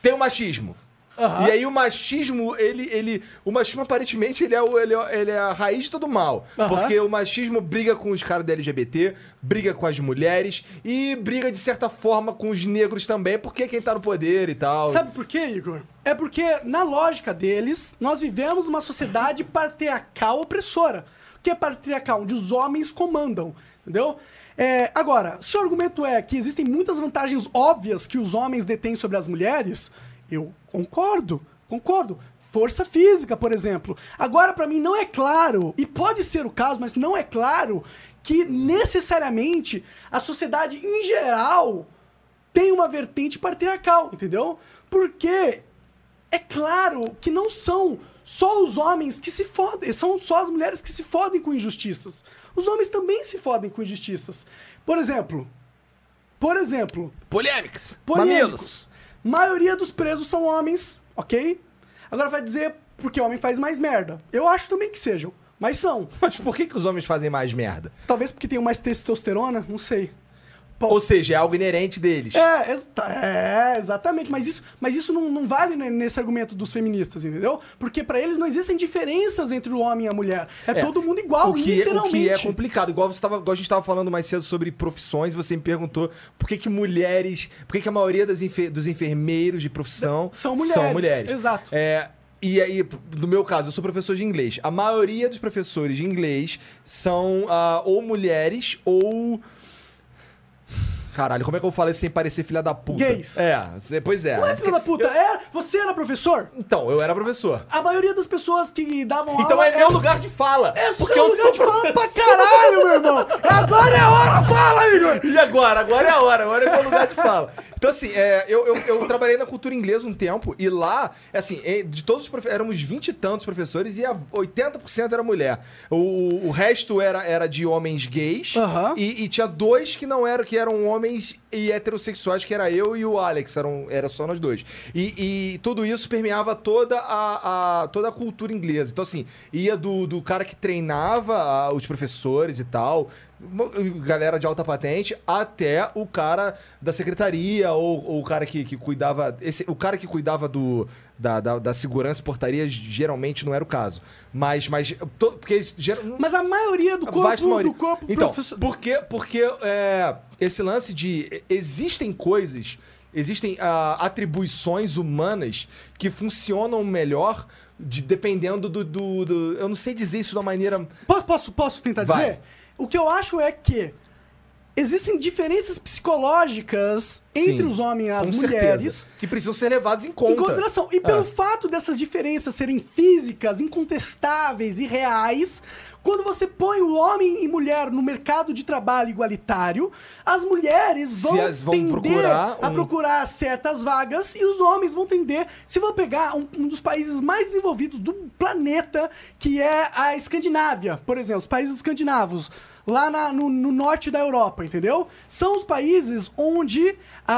Tem o machismo. Aham. E aí o machismo, ele, ele. O machismo, aparentemente, ele é, o, ele, é, ele é a raiz de todo mal. Aham. Porque o machismo briga com os caras da LGBT, briga com as mulheres e briga, de certa forma, com os negros também, porque é quem tá no poder e tal. Sabe por quê, Igor? É porque, na lógica deles, nós vivemos numa sociedade [LAUGHS] patriarcal opressora. O que é patriarcal? Onde os homens comandam, entendeu? É, agora, se o argumento é que existem muitas vantagens óbvias que os homens detêm sobre as mulheres, eu concordo, concordo. Força física, por exemplo. Agora, pra mim, não é claro, e pode ser o caso, mas não é claro, que necessariamente a sociedade em geral tem uma vertente patriarcal, entendeu? Porque é claro que não são só os homens que se fodem, são só as mulheres que se fodem com injustiças. Os homens também se fodem com injustiças. Por exemplo, por exemplo, Polêmicas. polêmicos. Maioria dos presos são homens, ok? Agora vai dizer porque o homem faz mais merda. Eu acho também que sejam, mas são. Mas por que, que os homens fazem mais merda? Talvez porque tenham mais testosterona, não sei. Ou seja, é algo inerente deles. É, ex- é, exatamente. Mas isso, mas isso não, não vale ne- nesse argumento dos feministas, entendeu? Porque pra eles não existem diferenças entre o homem e a mulher. É, todo mundo igual, o que, é- literalmente. O que é complicado. Igual, você tava, igual a gente tava falando mais cedo sobre profissões, você me perguntou por que, que mulheres. Por que, que a maioria das enfe- dos enfermeiros de profissão São mulheres, São mulheres. exato. É, e aí, no meu caso, eu sou professor de inglês. A maioria dos professores de inglês são ah, ou mulheres ou. Caralho, como é que eu falo isso sem parecer filha da puta? Gays. É, cê- pois é. Não é filho da puta, é. Você era professor? Então, eu era professor. A maioria das pessoas que davam Então aula. é meu lugar de fala. É porque eu lugar sou de fala pra caralho, meu irmão. Agora é a hora, fala, Igor. E agora? Agora é a hora, agora é meu lugar de fala. Então, assim, é, eu, eu, eu trabalhei na cultura inglesa um tempo e lá, assim, é, de todos os professores, éramos 20 e tantos professores e a 80% era mulher. O, o resto era, era de homens gays Aham. e, e tinha dois que não eram, que eram homens e heterossexuais, que era eu e o Alex, eram, era só nós dois. E, e tudo isso permeava toda a, a- toda a cultura inglesa. Então, assim, ia do, do cara que treinava ah, os professores e tal, galera de alta patente, até o cara da secretaria ou, ou o cara que, que cuidava. Esse, o cara que cuidava do. Da, da, da segurança e portaria geralmente não era o caso. Mas. mas to- porque Mas a maioria do corpo, maioria. do corpo Então, professor- por quê? Porque é, esse lance de. Existem coisas, existem ah, atribuições humanas que funcionam melhor de- dependendo do, do- do- Eu não sei dizer isso uma maneira. Posso, posso, posso tentar Vai. dizer? O que eu acho é que existem diferenças psicológicas entre Sim, os homens e as mulheres. certeza. Que precisam ser levados em conta. Em consideração. E pelo É. fato dessas diferenças serem físicas, incontestáveis e reais, quando você põe o homem e mulher no mercado de trabalho igualitário, as mulheres vão, as vão tender procurar a um- procurar certas vagas e os homens vão tender. Se vou pegar um, um dos países mais desenvolvidos do planeta, que é a Escandinávia, por exemplo, os países escandinavos. Lá na- no, no norte da Europa, entendeu? São os países onde a,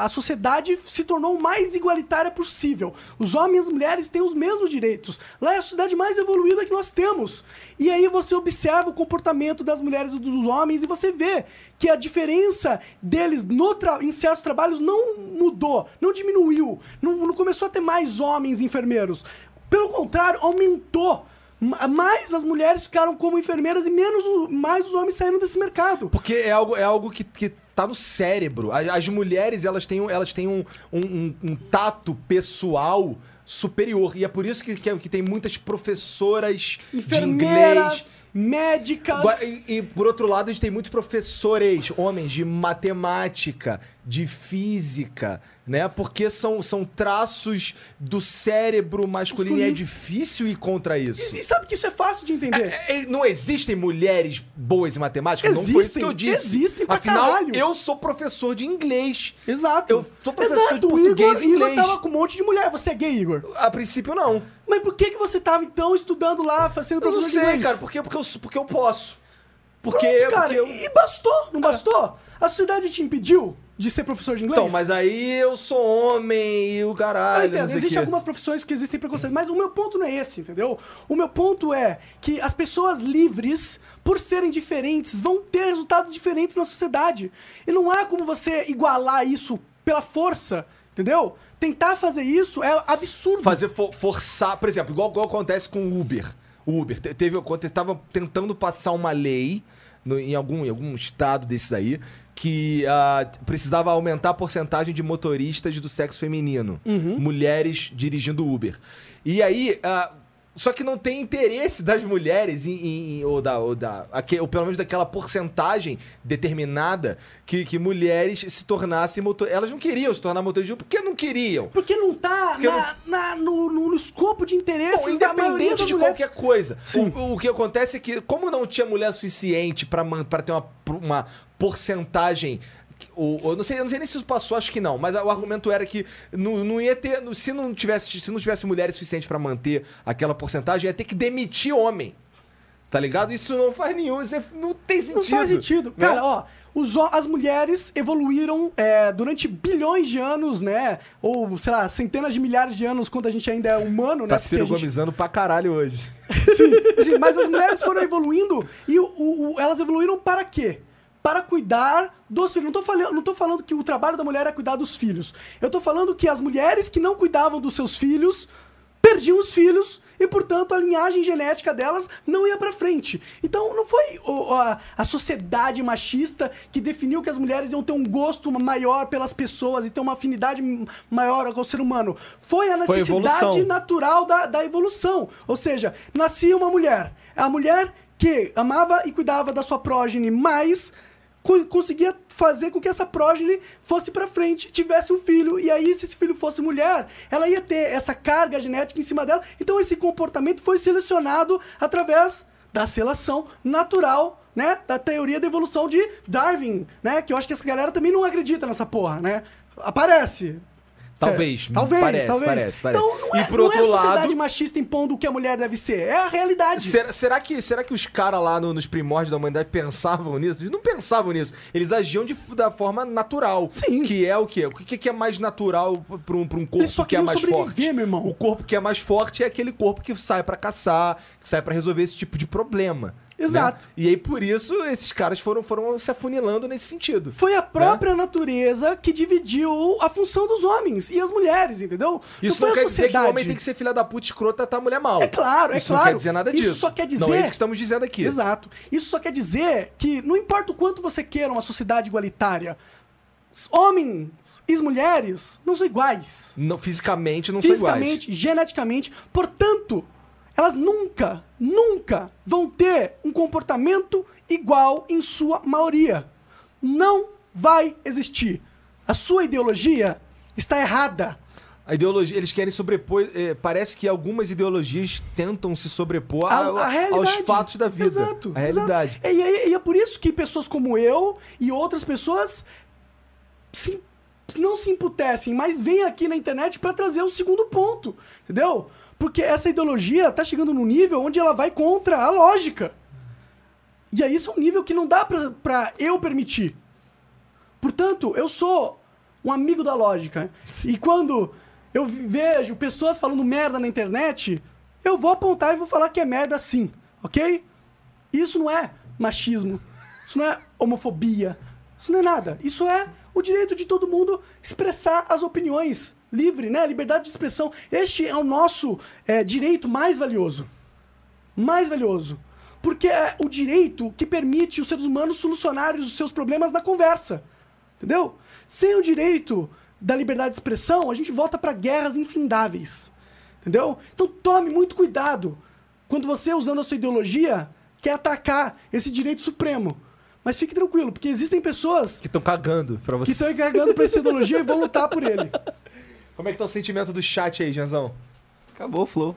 a, a sociedade se tornou mais igualitária possível. Os homens e as mulheres têm os mesmos direitos. Lá é a sociedade mais evoluída que nós temos. E aí você observa o comportamento das mulheres e dos homens e você vê que a diferença deles no em certos trabalhos não mudou, não diminuiu. Não, não começou a ter mais homens enfermeiros. Pelo contrário, aumentou. Ma- Mais as mulheres ficaram como enfermeiras e menos mais os homens saíram desse mercado. Porque é algo, é algo que, que tá no cérebro. As, as mulheres, elas têm, um- elas têm um, um, um- um tato pessoal superior. E é por isso que, que, que tem muitas professoras de inglês. Médicas. E, e, por outro lado, a gente tem muitos professores, homens de matemática, de física, né? Porque são, são traços do cérebro masculino e é Masculino. difícil ir contra isso. E, e sabe que isso é fácil de entender? É, é, não existem mulheres boas em matemática? não foi isso que eu Existem, disse. existem pra Afinal, caralho. eu sou professor de inglês. Exato. Eu sou professor Exato, de português Igor, e inglês. Igor tava com um monte de mulher. Você é gay, Igor? A princípio, não. Mas por que, que você tava, então, estudando lá, Eu não professor de sei, inglês? cara. Por quê? Porque eu, porque eu posso. Porque, Pronto, cara, porque eu... e bastou, não bastou? A sociedade te impediu de ser professor de inglês? Então, mas aí eu sou homem e o Eu caralho. entendo, não sei o existem algumas profissões que existem preconceito, mas o meu ponto não é esse, entendeu? O meu ponto é que as pessoas livres, por serem diferentes, vão ter resultados diferentes na sociedade. E não há como você igualar isso pela força, entendeu? Tentar fazer isso é absurdo. Fazer for- forçar, por exemplo, igual, igual acontece com o Uber. O Uber te- teve, estava tentando passar uma lei no- em, algum, em algum estado desses aí que ah, precisava aumentar a porcentagem de motoristas do sexo feminino, mulheres dirigindo Uber. E aí, ah, só que não tem interesse das mulheres em, em- ou da, ou da aque- ou pelo menos daquela porcentagem determinada que, que mulheres se tornassem motor... Elas não queriam se tornar motoristas de porque não queriam. Porque não tá Porque na- na- no, no- no escopo de interesses Bom, independente de mulheres. qualquer coisa. O, o que acontece é que, como não tinha mulher suficiente pra ter uma, uma porcentagem. Ou, ou não, sei, eu não sei nem se isso passou, acho que não. Mas o argumento era que não, não ia ter. Se não tivesse, se não tivesse mulheres suficientes pra manter aquela porcentagem, ia ter que demitir homem. Tá ligado? Isso não faz nenhum. Isso é- não tem sentido. Não faz sentido. né? Cara, ó, os as mulheres evoluíram é, durante bilhões de anos, né? Ou, sei lá, centenas de milhares de anos quando a gente ainda é humano, né? Tá Ciro Porque a gente- pra caralho hoje. Sim, sim, mas as mulheres foram evoluindo e o- o- o- elas evoluíram para quê? Para cuidar dos filhos. Não tô, falando, não tô falando que o trabalho da mulher é cuidar dos filhos. Eu tô falando que as mulheres que não cuidavam dos seus filhos perdiam os filhos e, portanto, a linhagem genética delas não ia pra frente. Então, não foi a, a sociedade machista que definiu que as mulheres iam ter um gosto maior pelas pessoas e ter uma afinidade maior com o ser humano. Foi a Foi a necessidade evolução. natural da, da evolução. Ou seja, nascia uma mulher. A mulher que amava e cuidava da sua prógene, mas co- conseguia fazer com que essa prógene fosse pra frente, tivesse um filho, e aí se esse filho fosse mulher, ela ia ter essa carga genética em cima dela. Então esse comportamento foi selecionado através da seleção natural, né, da teoria da evolução de Darwin, né, que eu acho que essa galera também não acredita nessa porra, né? Aparece. Talvez, Certo. Talvez, parece, talvez. parece, parece. Então não E é, por não outro é a sociedade lado- machista impondo o que a mulher deve ser, é a realidade. Será, será que, será que os caras lá no- nos primórdios da humanidade pensavam nisso? Eles não pensavam nisso. Eles agiam de, da forma natural. Sim. Que é o quê? O que, que é mais natural pra um, pra um corpo que é mais forte? meu irmão. O corpo que é mais forte é aquele corpo que sai pra caçar, que sai pra resolver esse tipo de problema. Né? Exato. E aí, por isso, esses caras foram, foram se afunilando nesse sentido. Foi a própria natureza que dividiu a função dos homens e as mulheres, entendeu? Isso foi não, quer dizer que o homem tem que ser filha da puta escrota tratar a mulher mal. É claro, é isso claro. não quer dizer nada Isso disso. só quer dizer- Não é isso que estamos dizendo aqui. Exato. Isso só quer dizer que não importa o quanto você queira uma sociedade igualitária, homens e mulheres não são iguais. Não, fisicamente não são iguais. fisicamente, geneticamente. Portanto, elas nunca, nunca vão ter um comportamento igual em sua maioria. Não vai existir. A sua ideologia está errada. A ideologia, eles querem sobrepor. eh, parece que algumas ideologias tentam se sobrepor a- A- a aos fatos da vida. Exato. A realidade. exato. E, e- e é por isso que pessoas como eu e outras pessoas se- não se emputecem, mas vêm aqui na internet para trazer o segundo ponto, entendeu? Porque essa ideologia tá chegando num nível onde ela vai contra a lógica. E aí isso é um nível que não dá pra, pra eu permitir. Portanto, eu sou um amigo da lógica. E quando eu vejo pessoas falando merda na internet, eu vou apontar e vou falar que é merda sim, ok? Isso não é machismo. Isso não é homofobia. Isso não é nada. Isso é o direito de todo mundo expressar as opiniões. Livre, né? Liberdade de expressão. Este é o nosso é, direito mais valioso. Mais valioso. Porque é o direito que permite os seres humanos solucionarem os seus problemas na conversa. Entendeu? Sem o direito da liberdade de expressão, a gente volta para guerras infindáveis. Entendeu? Então tome muito cuidado quando você, usando a sua ideologia, quer atacar esse direito supremo. Mas fique tranquilo, porque existem pessoas Que estão cagando pra que você. estão encarregando pra essa ideologia e vão lutar por ele. [LAUGHS] Como é que tá o sentimento do chat aí, Janzão? Acabou o flow.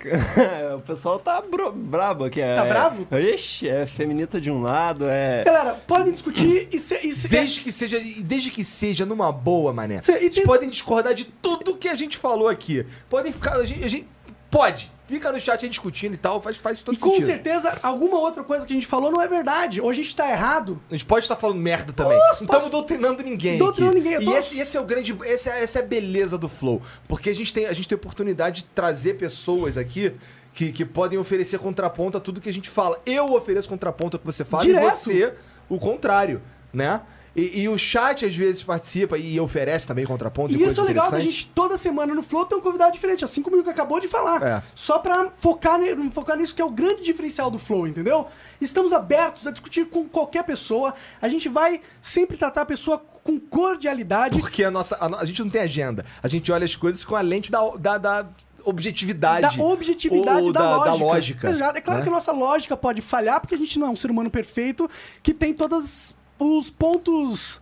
[LAUGHS] o pessoal tá bro- brabo aqui. É, Tá bravo? Ixi, é feminista de um lado, é. Galera, podem discutir e se, e se- Desde que seja, desde que seja numa boa, mané. Cê- Vocês tem- podem discordar de tudo que a gente falou aqui. Podem ficar. A gente, a gente- pode. Fica no chat aí discutindo e tal. Faz, faz todo E com sentido. certeza, alguma outra coisa que a gente falou não é verdade. Ou a gente tá errado. A gente pode estar falando merda também. Posso, não posso. estamos doutrinando ninguém. Doutrinando ninguém, E tô- esse, esse é o grande. Esse é- essa é a beleza do Flow. Porque a gente tem, a gente tem oportunidade de trazer pessoas aqui. Que, que podem oferecer contraponto a tudo que a gente fala. Eu ofereço contraponto ao que você fala Direto. e você o contrário, né? E, e o chat às vezes participa e oferece também contrapontos e, E isso é legal da interessantes. gente, toda semana no Flow, ter um convidado diferente, assim como o que acabou de falar. É. Só pra focar, focar nisso que é o grande diferencial do Flow, entendeu? Estamos abertos a discutir com qualquer pessoa. A gente vai sempre tratar a pessoa com cordialidade. Porque a nossa. A, a gente não tem agenda. A gente olha as coisas com a lente da, da, da objetividade. Da objetividade da, da, lógica. da lógica. Exato. É claro né? que a nossa lógica pode falhar, porque a gente não é um ser humano perfeito que tem todos os pontos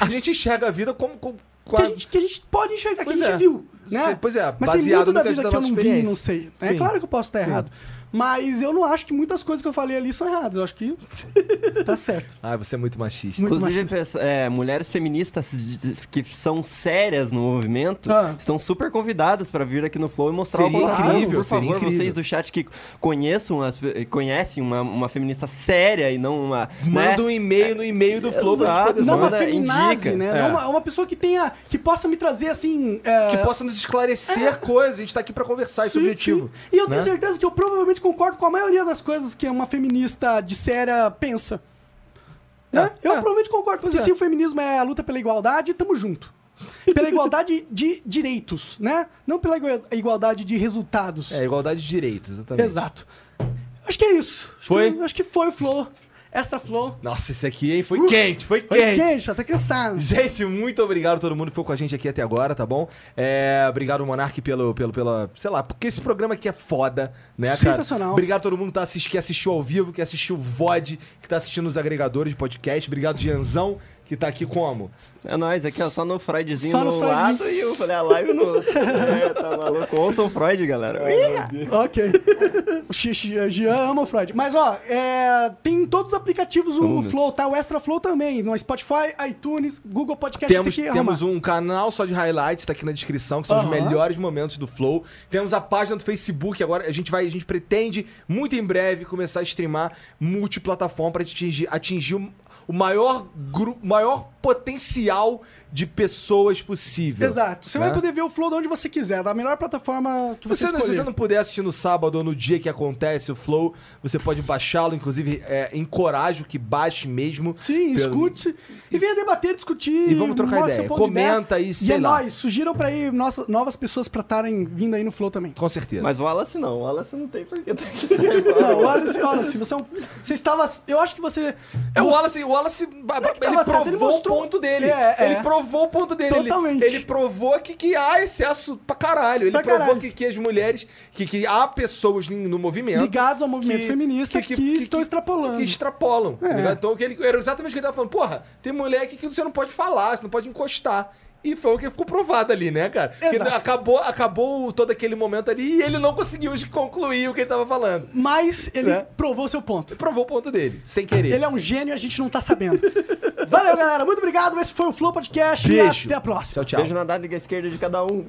A gente enxerga a vida como. como com que a- gente, que a gente pode enxergar, que Pois a gente é. viu. Né? Pois é, Mas tem baseado muito da que vida gente- que eu não vi não sei. É Sim. claro que eu posso estar Sim. errado. Mas eu não acho que muitas coisas que eu falei ali são erradas. Eu acho que [LAUGHS] tá certo. Ah, você é muito machista. Muito Inclusive, machista. é, mulheres feministas que são sérias no movimento Ah. estão super convidadas para vir aqui no Flow e mostrar Seria o contrário. incrível, Por seria favor, incrível. vocês do chat que conheçam, as- conhecem uma, uma feminista séria e não uma. Manda né? um e-mail no e-mail do Flow pra gente Exato. poder Não uma feminazi, indica. né? É. Não uma, uma pessoa que tenha. que possa me trazer assim. é, Que possa nos esclarecer coisas. A gente tá aqui pra conversar, esse é o sim, objetivo. sim. E eu tenho né? certeza que eu provavelmente concordo com a maioria das coisas que uma feminista de séria pensa. Né? É, eu é. provavelmente concordo, porque é. se o feminismo é a luta pela igualdade, tamo junto. Pela igualdade de direitos, né? Não pela igua- igualdade de resultados. É, igualdade de direitos, exatamente. Exato. Acho que é isso. Acho Foi? que- acho que foi o Flow. Extra Flow. Nossa, esse aqui, hein? Foi quente, foi Foi quente. quente, até cansado. [LAUGHS] Gente, muito obrigado a todo mundo que foi com a gente aqui até agora, tá bom? É, obrigado, Monark, pelo, pelo, pela. Sei lá, porque esse programa aqui é foda, né, cara? Sensacional. Obrigado a todo mundo que, tá assisti- que assistiu ao vivo, que assistiu o VOD, que tá assistindo os agregadores de podcast. Obrigado, Gianzão, que tá aqui como? É nóis, aqui ó, só no Freudzinho Só no no Freudzinho. lado e eu falei a live no outro. [LAUGHS] é, tá maluco? Ouçam o Freud, galera. Ok. o Xixi, Jean ama o Freud. Mas, ó, é, tem em todos os aplicativos o. Flow, tá? O Extra Flow também. No Spotify, iTunes, Google Podcast. Temos, tem que temos um canal só de highlights, tá aqui na descrição, que são os melhores momentos do Flow. Temos a página do Facebook, agora a gente vai, a gente pretende, muito em breve, começar a streamar multiplataforma pra atingir, atingir o, maior, maior potencial de pessoas possível. Exato. Você né? vai poder ver o Flow de onde você quiser, da melhor plataforma que você, Você, não- se escolher. você não puder assistir no sábado ou no dia que acontece o Flow, você pode baixá-lo, inclusive é, encorajo que baixe mesmo. Sim, Pelo- escute e venha debater, discutir. E vamos trocar ideia. Comenta e sei é lá. nóis, sugiram pra ir nossa- novas pessoas pra estarem vindo aí no Flow também. Com certeza. Mas o Wallace não, o Wallace não tem porque tá. [LAUGHS] Não, se, olha, se você é um. Você estava. Eu acho que você. É o Wallace, o Wallace. é que ele tava provou certo, ele mostrou- o ponto dele. É, é. Ele provou o ponto dele. Ele- Totalmente. Ele, provou que, que há excesso pra caralho. Ele Pra provou caralho. Que, que as mulheres. Que, que há pessoas no movimento. Ligados ao movimento feminista que estão extrapolando. Que extrapolam. tá É. Então que ele, era exatamente o que ele tava falando. Porra, tem mulher aqui que você não pode falar, você não pode encostar. E foi o que ficou provado ali, né, cara? Que Exato. acabou, acabou todo aquele momento ali e ele não conseguiu [LAUGHS] concluir o que ele tava falando. Mas ele É. provou seu ponto. Provou o ponto dele, sem querer. Ele é um gênio e a gente não tá sabendo. [LAUGHS] Valeu, galera. Muito obrigado. Esse foi o Flow Podcast. Beijo. E até a próxima. Tchau, tchau. Beijo na dádiga esquerda de cada um.